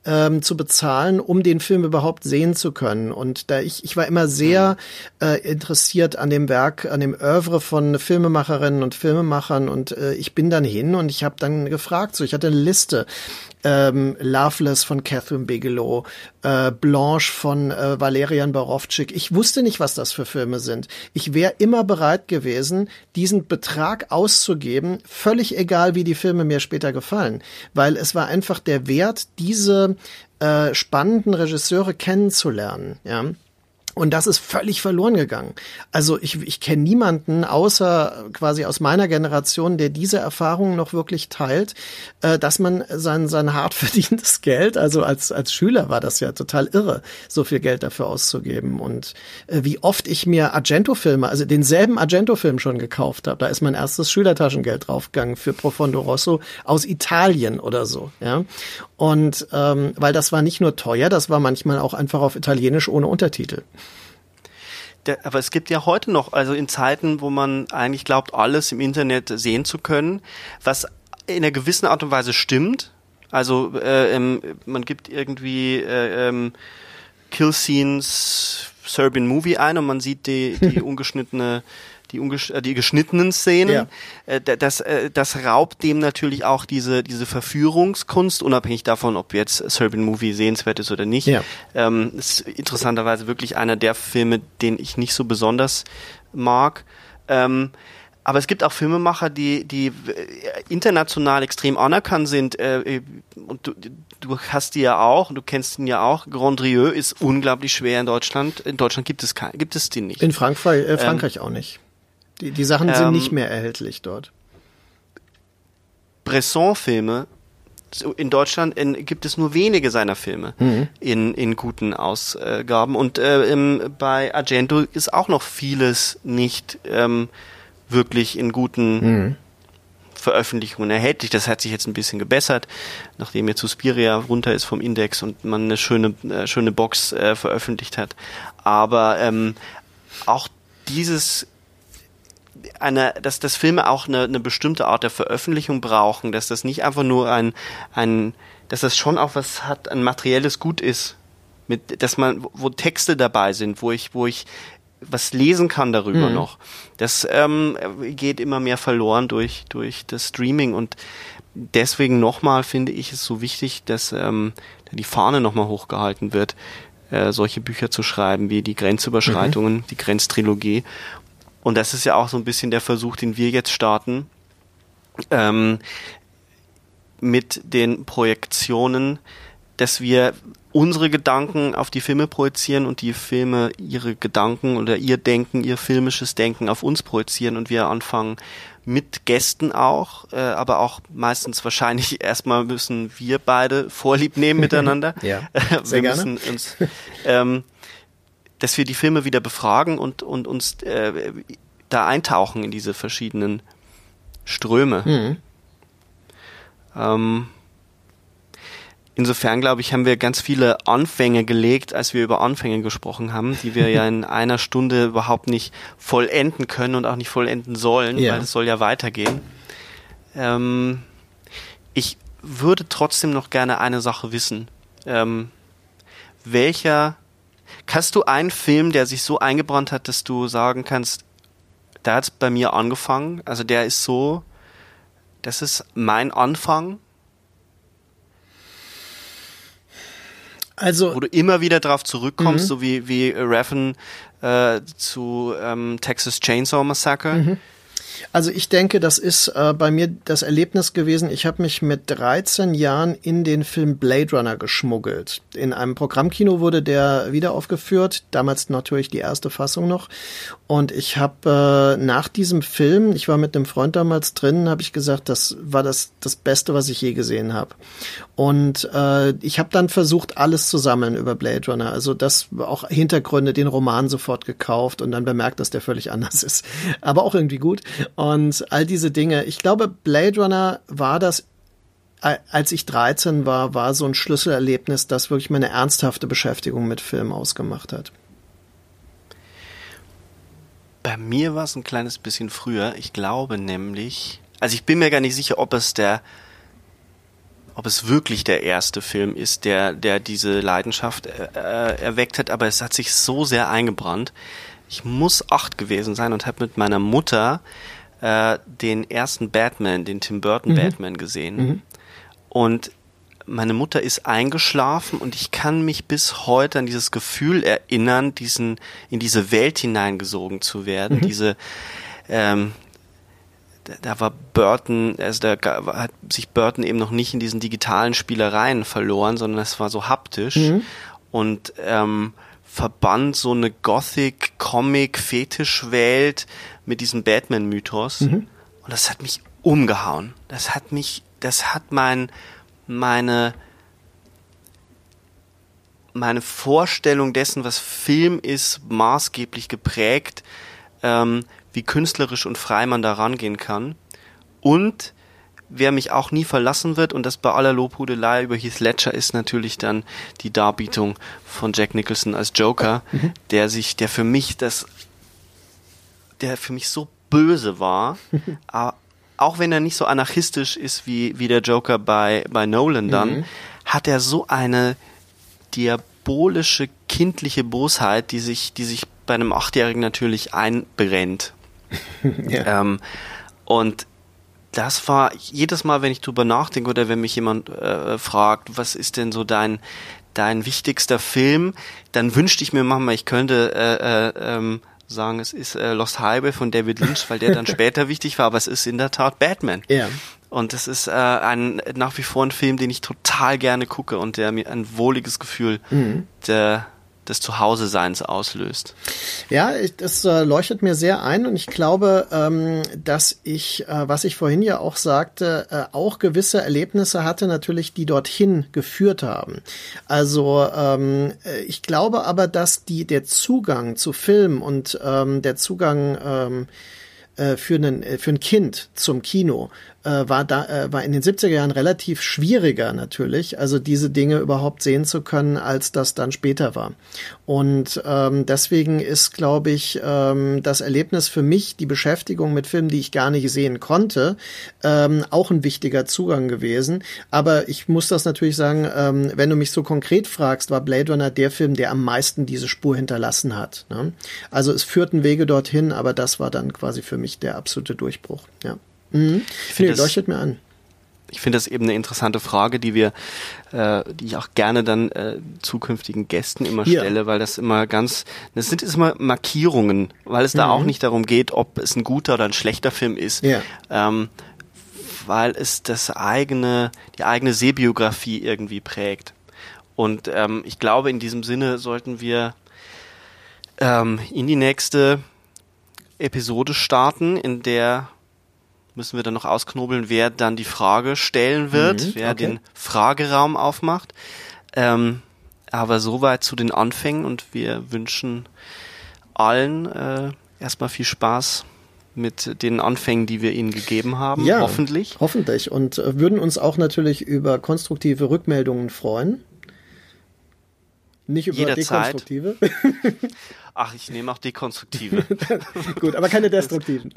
ähm, zu bezahlen, um den Film überhaupt sehen zu können. Und da ich, ich war immer sehr mhm. äh, interessiert an dem Werk, an dem Oeuvre von Filmemacherinnen und Filmemachern und äh, ich bin dann hin und ich habe dann gefragt, so ich hatte eine Liste, ähm, Loveless von Catherine Bigelow, äh, Blanche von äh, Valerian Borowczyk. Ich wusste nicht, was das für Filme sind. Ich wäre immer bereit gewesen, diesen Betrag auszugeben, völlig egal, wie die Filme mir später gefallen, weil es war einfach der Wert, diese äh, spannenden Regisseure kennenzulernen. Ja. Und das ist völlig verloren gegangen. Also ich, ich kenne niemanden außer quasi aus meiner Generation, der diese Erfahrungen noch wirklich teilt, äh, dass man sein, sein hart verdientes Geld, also als, als Schüler war das ja total irre, so viel Geld dafür auszugeben. Und äh, wie oft ich mir Argento-Filme, also denselben Argento-Film schon gekauft habe, da ist mein erstes Schülertaschengeld draufgegangen für Profondo Rosso aus Italien oder so. Ja. Und ähm, weil das war nicht nur teuer, das war manchmal auch einfach auf Italienisch ohne Untertitel der, aber es gibt ja heute noch, also in Zeiten, wo man eigentlich glaubt, alles im Internet sehen zu können, was in einer gewissen Art und Weise stimmt. Also äh, ähm, man gibt irgendwie äh, ähm, Kill Scenes Serbian Movie ein und man sieht die, die ungeschnittene die, äh, die geschnittenen Szenen. Ja. Äh, das, äh, das raubt dem natürlich auch diese, diese Verführungskunst, unabhängig davon, ob jetzt Serbian Movie sehenswert ist oder nicht. Ja. Ähm, ist interessanterweise wirklich einer der Filme, den ich nicht so besonders mag. Ähm, aber es gibt auch Filmemacher, die, die international extrem anerkannt sind. Äh, und du, du hast die ja auch, du kennst ihn ja auch. Grandrieux ist unglaublich schwer in Deutschland. In Deutschland gibt es kein, gibt es den nicht. In Frankreich, äh, Frankreich ähm, auch nicht. Die, die Sachen sind ähm, nicht mehr erhältlich dort. Bresson-Filme in Deutschland in, gibt es nur wenige seiner Filme mhm. in, in guten Ausgaben. Und äh, im, bei Argento ist auch noch vieles nicht ähm, wirklich in guten mhm. Veröffentlichungen erhältlich. Das hat sich jetzt ein bisschen gebessert, nachdem jetzt Suspiria runter ist vom Index und man eine schöne, äh, schöne Box äh, veröffentlicht hat. Aber ähm, auch dieses eine, dass das Filme auch eine, eine bestimmte Art der Veröffentlichung brauchen, dass das nicht einfach nur ein, ein, dass das schon auch was hat, ein materielles Gut ist, mit, dass man, wo Texte dabei sind, wo ich, wo ich was lesen kann darüber mhm. noch. Das ähm, geht immer mehr verloren durch, durch das Streaming und deswegen nochmal finde ich es so wichtig, dass ähm, die Fahne nochmal hochgehalten wird, äh, solche Bücher zu schreiben wie die Grenzüberschreitungen, mhm. die Grenztrilogie. Und das ist ja auch so ein bisschen der Versuch, den wir jetzt starten, ähm, mit den Projektionen, dass wir unsere Gedanken auf die Filme projizieren und die Filme ihre Gedanken oder ihr Denken, ihr filmisches Denken auf uns projizieren und wir anfangen mit Gästen auch, äh, aber auch meistens wahrscheinlich erstmal müssen wir beide Vorlieb nehmen miteinander. ja, sehr wir müssen gerne. uns, ähm, dass wir die Filme wieder befragen und, und uns äh, da eintauchen in diese verschiedenen Ströme. Mhm. Ähm, Insofern, glaube ich, haben wir ganz viele Anfänge gelegt, als wir über Anfänge gesprochen haben, die wir ja in einer Stunde überhaupt nicht vollenden können und auch nicht vollenden sollen, ja. weil es soll ja weitergehen. Ähm, ich würde trotzdem noch gerne eine Sache wissen. Ähm, welcher, kannst du einen Film, der sich so eingebrannt hat, dass du sagen kannst, da hat es bei mir angefangen, also der ist so, das ist mein Anfang Also, wo du immer wieder drauf zurückkommst, mhm. so wie, wie Raffen äh, zu ähm, Texas Chainsaw Massacre. Mhm. Also ich denke, das ist äh, bei mir das Erlebnis gewesen. Ich habe mich mit 13 Jahren in den Film Blade Runner geschmuggelt. In einem Programmkino wurde der wieder aufgeführt, damals natürlich die erste Fassung noch. Und ich habe äh, nach diesem Film, ich war mit einem Freund damals drin, habe ich gesagt, das war das das Beste, was ich je gesehen habe. Und äh, ich habe dann versucht, alles zu sammeln über Blade Runner. Also das auch Hintergründe, den Roman sofort gekauft und dann bemerkt, dass der völlig anders ist. Aber auch irgendwie gut. Und all diese Dinge. Ich glaube, Blade Runner war das als ich 13 war, war so ein Schlüsselerlebnis, das wirklich meine ernsthafte Beschäftigung mit Film ausgemacht hat. Bei mir war es ein kleines bisschen früher. Ich glaube nämlich, also ich bin mir gar nicht sicher, ob es der, ob es wirklich der erste Film ist, der, der diese Leidenschaft äh, äh erweckt hat, aber es hat sich so sehr eingebrannt. Ich muss acht gewesen sein und habe mit meiner Mutter äh, den ersten Batman, den Tim Burton mhm. Batman gesehen. Mhm. Und meine Mutter ist eingeschlafen und ich kann mich bis heute an dieses Gefühl erinnern, diesen in diese Welt hineingesogen zu werden. Mhm. Diese ähm, da war Burton, also da hat sich Burton eben noch nicht in diesen digitalen Spielereien verloren, sondern es war so haptisch mhm. und ähm, verband so eine Gothic-Comic-Fetischwelt mit diesem Batman-Mythos. Mhm. Und das hat mich umgehauen. Das hat mich, das hat mein, meine, meine Vorstellung dessen, was Film ist, maßgeblich geprägt, ähm, wie künstlerisch und frei man da rangehen kann. Und wer mich auch nie verlassen wird, und das bei aller Lobhudelei über Heath Ledger ist natürlich dann die Darbietung von Jack Nicholson als Joker, mhm. der sich, der für mich das der für mich so böse war, auch wenn er nicht so anarchistisch ist wie, wie der Joker bei, bei Nolan dann, mhm. hat er so eine diabolische, kindliche Bosheit, die sich, die sich bei einem Achtjährigen natürlich einbrennt. ja. ähm, und das war jedes Mal, wenn ich drüber nachdenke oder wenn mich jemand äh, fragt, was ist denn so dein dein wichtigster Film, dann wünschte ich mir manchmal, ich könnte äh, äh, ähm, sagen, es ist äh, Lost Highway von David Lynch, weil der dann später wichtig war, aber es ist in der Tat Batman. Ja. Und es ist äh, ein nach wie vor ein Film, den ich total gerne gucke und der mir ein wohliges Gefühl mhm. der des Zuhause-Seins auslöst. Ja, das äh, leuchtet mir sehr ein und ich glaube, ähm, dass ich, äh, was ich vorhin ja auch sagte, äh, auch gewisse Erlebnisse hatte, natürlich, die dorthin geführt haben. Also ähm, äh, ich glaube aber, dass die der Zugang zu Film und ähm, der Zugang ähm, äh, für, einen, äh, für ein Kind zum Kino äh, war da äh, war in den 70er Jahren relativ schwieriger natürlich, also diese Dinge überhaupt sehen zu können, als das dann später war. Und ähm, deswegen ist, glaube ich, ähm, das Erlebnis für mich, die Beschäftigung mit Filmen, die ich gar nicht sehen konnte, ähm, auch ein wichtiger Zugang gewesen. Aber ich muss das natürlich sagen, ähm, wenn du mich so konkret fragst, war Blade Runner der Film, der am meisten diese Spur hinterlassen hat. Ne? Also es führten Wege dorthin, aber das war dann quasi für mich der absolute Durchbruch. Ja. Mhm. Nee, das, leuchtet mir an. Ich finde das eben eine interessante Frage, die wir, äh, die ich auch gerne dann äh, zukünftigen Gästen immer ja. stelle, weil das immer ganz, das sind immer Markierungen, weil es da mhm. auch nicht darum geht, ob es ein guter oder ein schlechter Film ist. Ja. Ähm, weil es das eigene, die eigene Sehbiografie irgendwie prägt. Und ähm, ich glaube, in diesem Sinne sollten wir ähm, in die nächste Episode starten, in der müssen wir dann noch ausknobeln, wer dann die Frage stellen wird, mhm, wer okay. den Frageraum aufmacht. Ähm, aber soweit zu den Anfängen und wir wünschen allen äh, erstmal viel Spaß mit den Anfängen, die wir ihnen gegeben haben, ja, hoffentlich. Hoffentlich und äh, würden uns auch natürlich über konstruktive Rückmeldungen freuen. Nicht über Jederzeit. dekonstruktive. Ach, ich nehme auch dekonstruktive. Gut, aber keine destruktiven.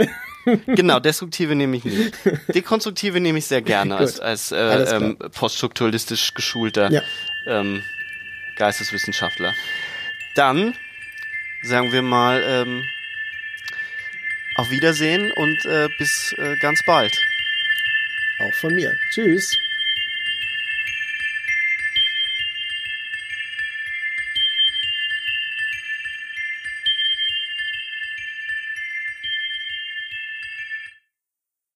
genau, destruktive nehme ich nicht. Dekonstruktive nehme ich sehr gerne als, als äh, ähm, poststrukturalistisch geschulter ja. ähm, Geisteswissenschaftler. Dann sagen wir mal ähm, auf Wiedersehen und äh, bis äh, ganz bald. Auch von mir. Tschüss.